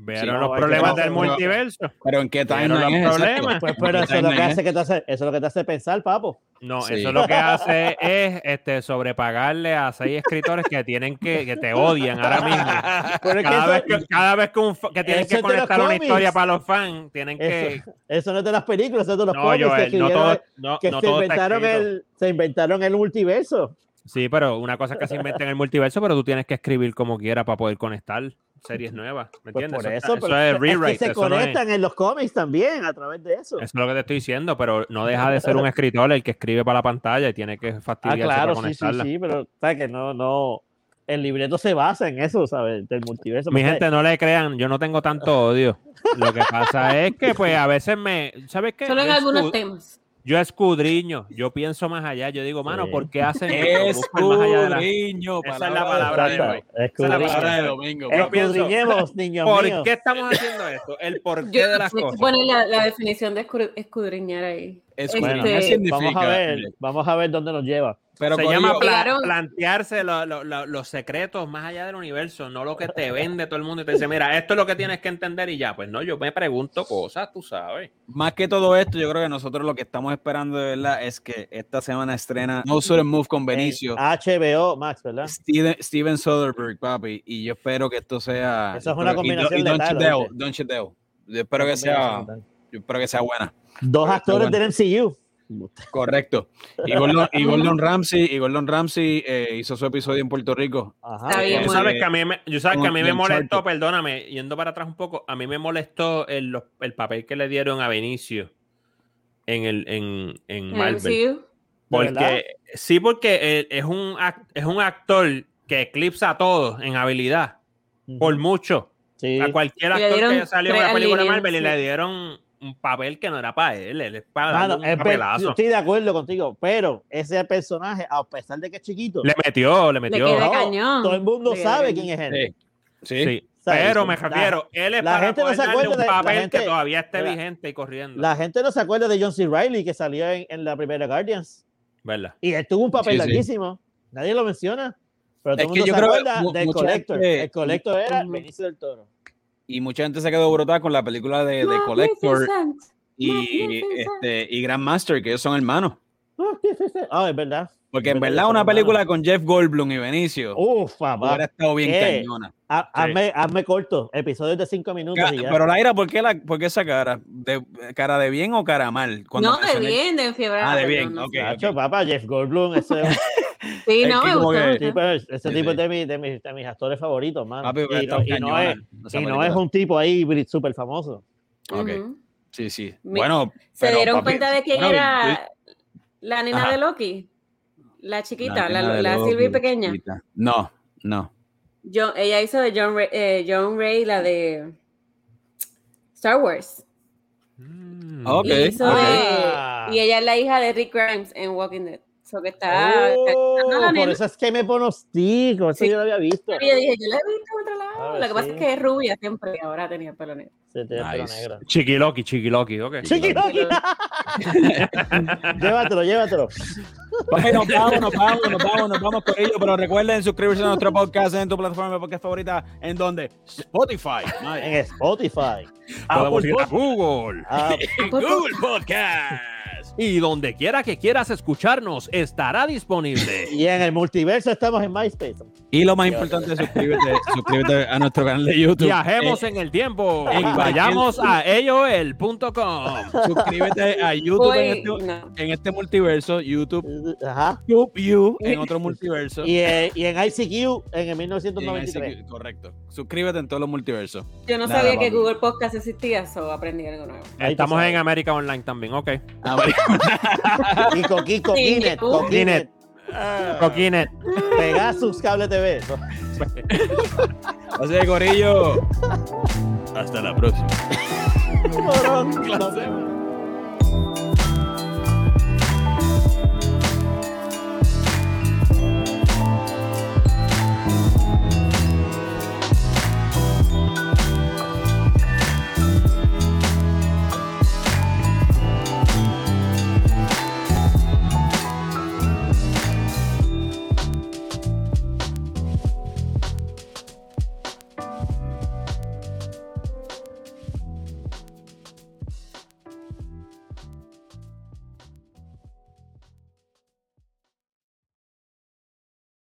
Vieron Sí, los no, que problemas no, del no. multiverso. Pero ¿en qué Vieron timeline los problemas. Pues, ¿En pero eso es, lo que timeline hace que te hace, eso es lo que te hace pensar, papo. No, Sí. eso lo que hace es este, sobrepagarle a seis escritores que tienen que, que te odian ahora mismo. (laughs) Pero es que Cada eso- vez que, cada vez que, un que tienen que los conectar una historia para los fans, tienen que. Eso, eso no es de las películas, eso es de los No, cómics que, no todo, no, que no se, inventaron el, se inventaron el multiverso. Sí, pero una cosa es que se inventa en el multiverso, pero tú tienes que escribir como quiera para poder conectar series nuevas. ¿Me Pues entiendes? por eso, eso, eso es es rewrite. que se eso, no es, conectan en los cómics también a través de eso. eso es lo que te estoy diciendo, pero no deja de ser (laughs) un escritor el que escribe para la pantalla y tiene que ah, fastidiarse claro, para sí, sí, sí, pero sabes que no, no, el libreto se basa en eso, ¿sabes? Del multiverso. Mi gente, no le crean, yo no tengo tanto odio. Lo que pasa (laughs) es que, pues, a veces me. ¿Sabes qué? Solo en algunos temas. Yo escudriño, yo pienso más allá. Yo digo, mano. ¿por qué hacen esto? Busco el más allá de la- Escudriño. Esa es la palabra de hoy. Esa es la escudriño. Palabra de domingo. Escudriñemos, niños ¿Por míos. qué estamos haciendo esto? El porqué Yo de las cosas. poner la, la definición de escudriñar ahí. Escudriñar Este, significa- Vamos a ver, vamos a ver dónde nos lleva. Pero Se llama pla- plantearse lo- lo- lo- los secretos más allá del universo, no lo que te vende todo el mundo y te dice, mira, esto es lo que tienes que entender y ya. Pues no, yo me pregunto cosas, tú sabes. más que todo esto, yo creo que nosotros lo que estamos esperando de verdad es que esta semana estrena No Sudden Move con Benicio. En HBO Max, ¿verdad? Steven, Steven Soderbergh, papi, y yo espero que esto sea. Eso es una y- combinación y, Don letal, ¿oíste? Don Cheadle. Yo espero que sea, yo espero que sea buena. Dos actores del MCU. Correcto. Y Gordon, (laughs) y Gordon Ramsay, y Gordon Ramsay eh, hizo su episodio en Puerto Rico. Ajá. Está bien, Tú bueno. sabes que a mí me, yo sabes que a mí me molestó, perdóname, yendo para atrás un poco, a mí me molestó el, el papel que le dieron a Benicio en el en, en En el Marvel. MCU. Porque, sí, porque es un, es un actor que eclipsa a todos en habilidad, por mucho. Sí. A cualquier actor que salió en una película de aliens, Marvel y sí. le dieron un papel que no era para él, él es para Mano, es un pe- papelazo. estoy de acuerdo contigo, pero ese personaje, a pesar de que es chiquito, Le metió, le Le metió. queda no, cañón. todo el mundo Le sabe quién es él. Sí. Sí, ¿Sabes? pero me La- refiero, él es la para gente no se darle acuerda un de- la papel gente- que todavía esté la- vigente y corriendo. La gente no se acuerda de John C. Riley que salió en, en la primera Guardians. ¿Verdad? Y él tuvo un papel Sí, sí. larguísimo. Nadie lo menciona. Pero todo Es el mundo se acuerda del Collector. el Collector era Ujú. Benicio del Toro. Y mucha gente se quedó brotada con la película de, de Collector y, este, y Grandmaster, que ellos son hermanos. Ah. Ah, es verdad. Porque en Verdad, una película con Jeff Goldblum y Benicio Uf, hubiera papá. estado bien ¿Qué? cañona. Ha- Hazme, hazme corto. Episodios de cinco minutos Ca- y ya. Pero Laira, ¿por qué, la, ¿por qué esa cara? ¿De, ¿Cara de bien o cara mal? Cuando No, de bien, de enfiebrado. Ah, de bien, no ok. sé. Nacho, papá, Jeff Goldblum, ese, Sí, Es no, me gustó. que- pero ese Sí, tipo sí. es de, mi- de, mis, de mis actores favoritos, mano. Papi, y, no, y no es, y no es un tipo ahí súper famoso. Ok. Sí, sí. Bueno, ¿Se pero, dieron papi, cuenta de quién bueno, era la nena Ajá. de Loki? La chiquita, la, la Sylvie pequeña. chiquita. No, no. John- ella hizo de John Ray, eh, John Ray, la de Star Wars. Mm. Ok, y, hizo ok. de- y ella es la hija de Rick Grimes en Walking Dead. So que está. Oh, por eso es que me pronostico, eso Sí. yo lo había visto. Y yo dije, yo la he visto en otro lado. Ah, Lo que pasa sí. es que es rubia siempre y ahora tenía pelo negro. Se te ve pelo Nice. negro. Chiquiloki, chiquiloki, ok. Chiquito, (laughs) llévatelo, llévatelo. Papi, nos vamos, nos vamos, nos vamos, nos vamos por ello. Pero recuerden suscribirse a nuestro podcast en tu plataforma de podcast favorita. ¿En donde Spotify. Nice. En Spotify. Apple Google. ah, (laughs) Google Podcast. Y donde quiera que quieras escucharnos, estará disponible. (laughs) y en el multiverso estamos en MySpace. Y lo más importante, suscríbete, suscríbete a nuestro canal de YouTube. Viajemos Eh, en el tiempo en y vayamos a elloel.com. suscríbete a YouTube en este, no. en este multiverso. YouTube, Ajá. YouTube You en (laughs) otro multiverso. Y, eh, y en ICQ en el Y en 1993. ICQ, correcto. Suscríbete en todos los multiversos. Yo no Nada, sabía que papi. Google Podcast existía, so aprendí algo nuevo. Estamos en América Online también, ok. Y (laughs) Coquico, Sí, Kinet, uh. Coquinet, Roquinet. Pegasus Cable TV. Así de Corillo. Hasta la próxima. (laughs)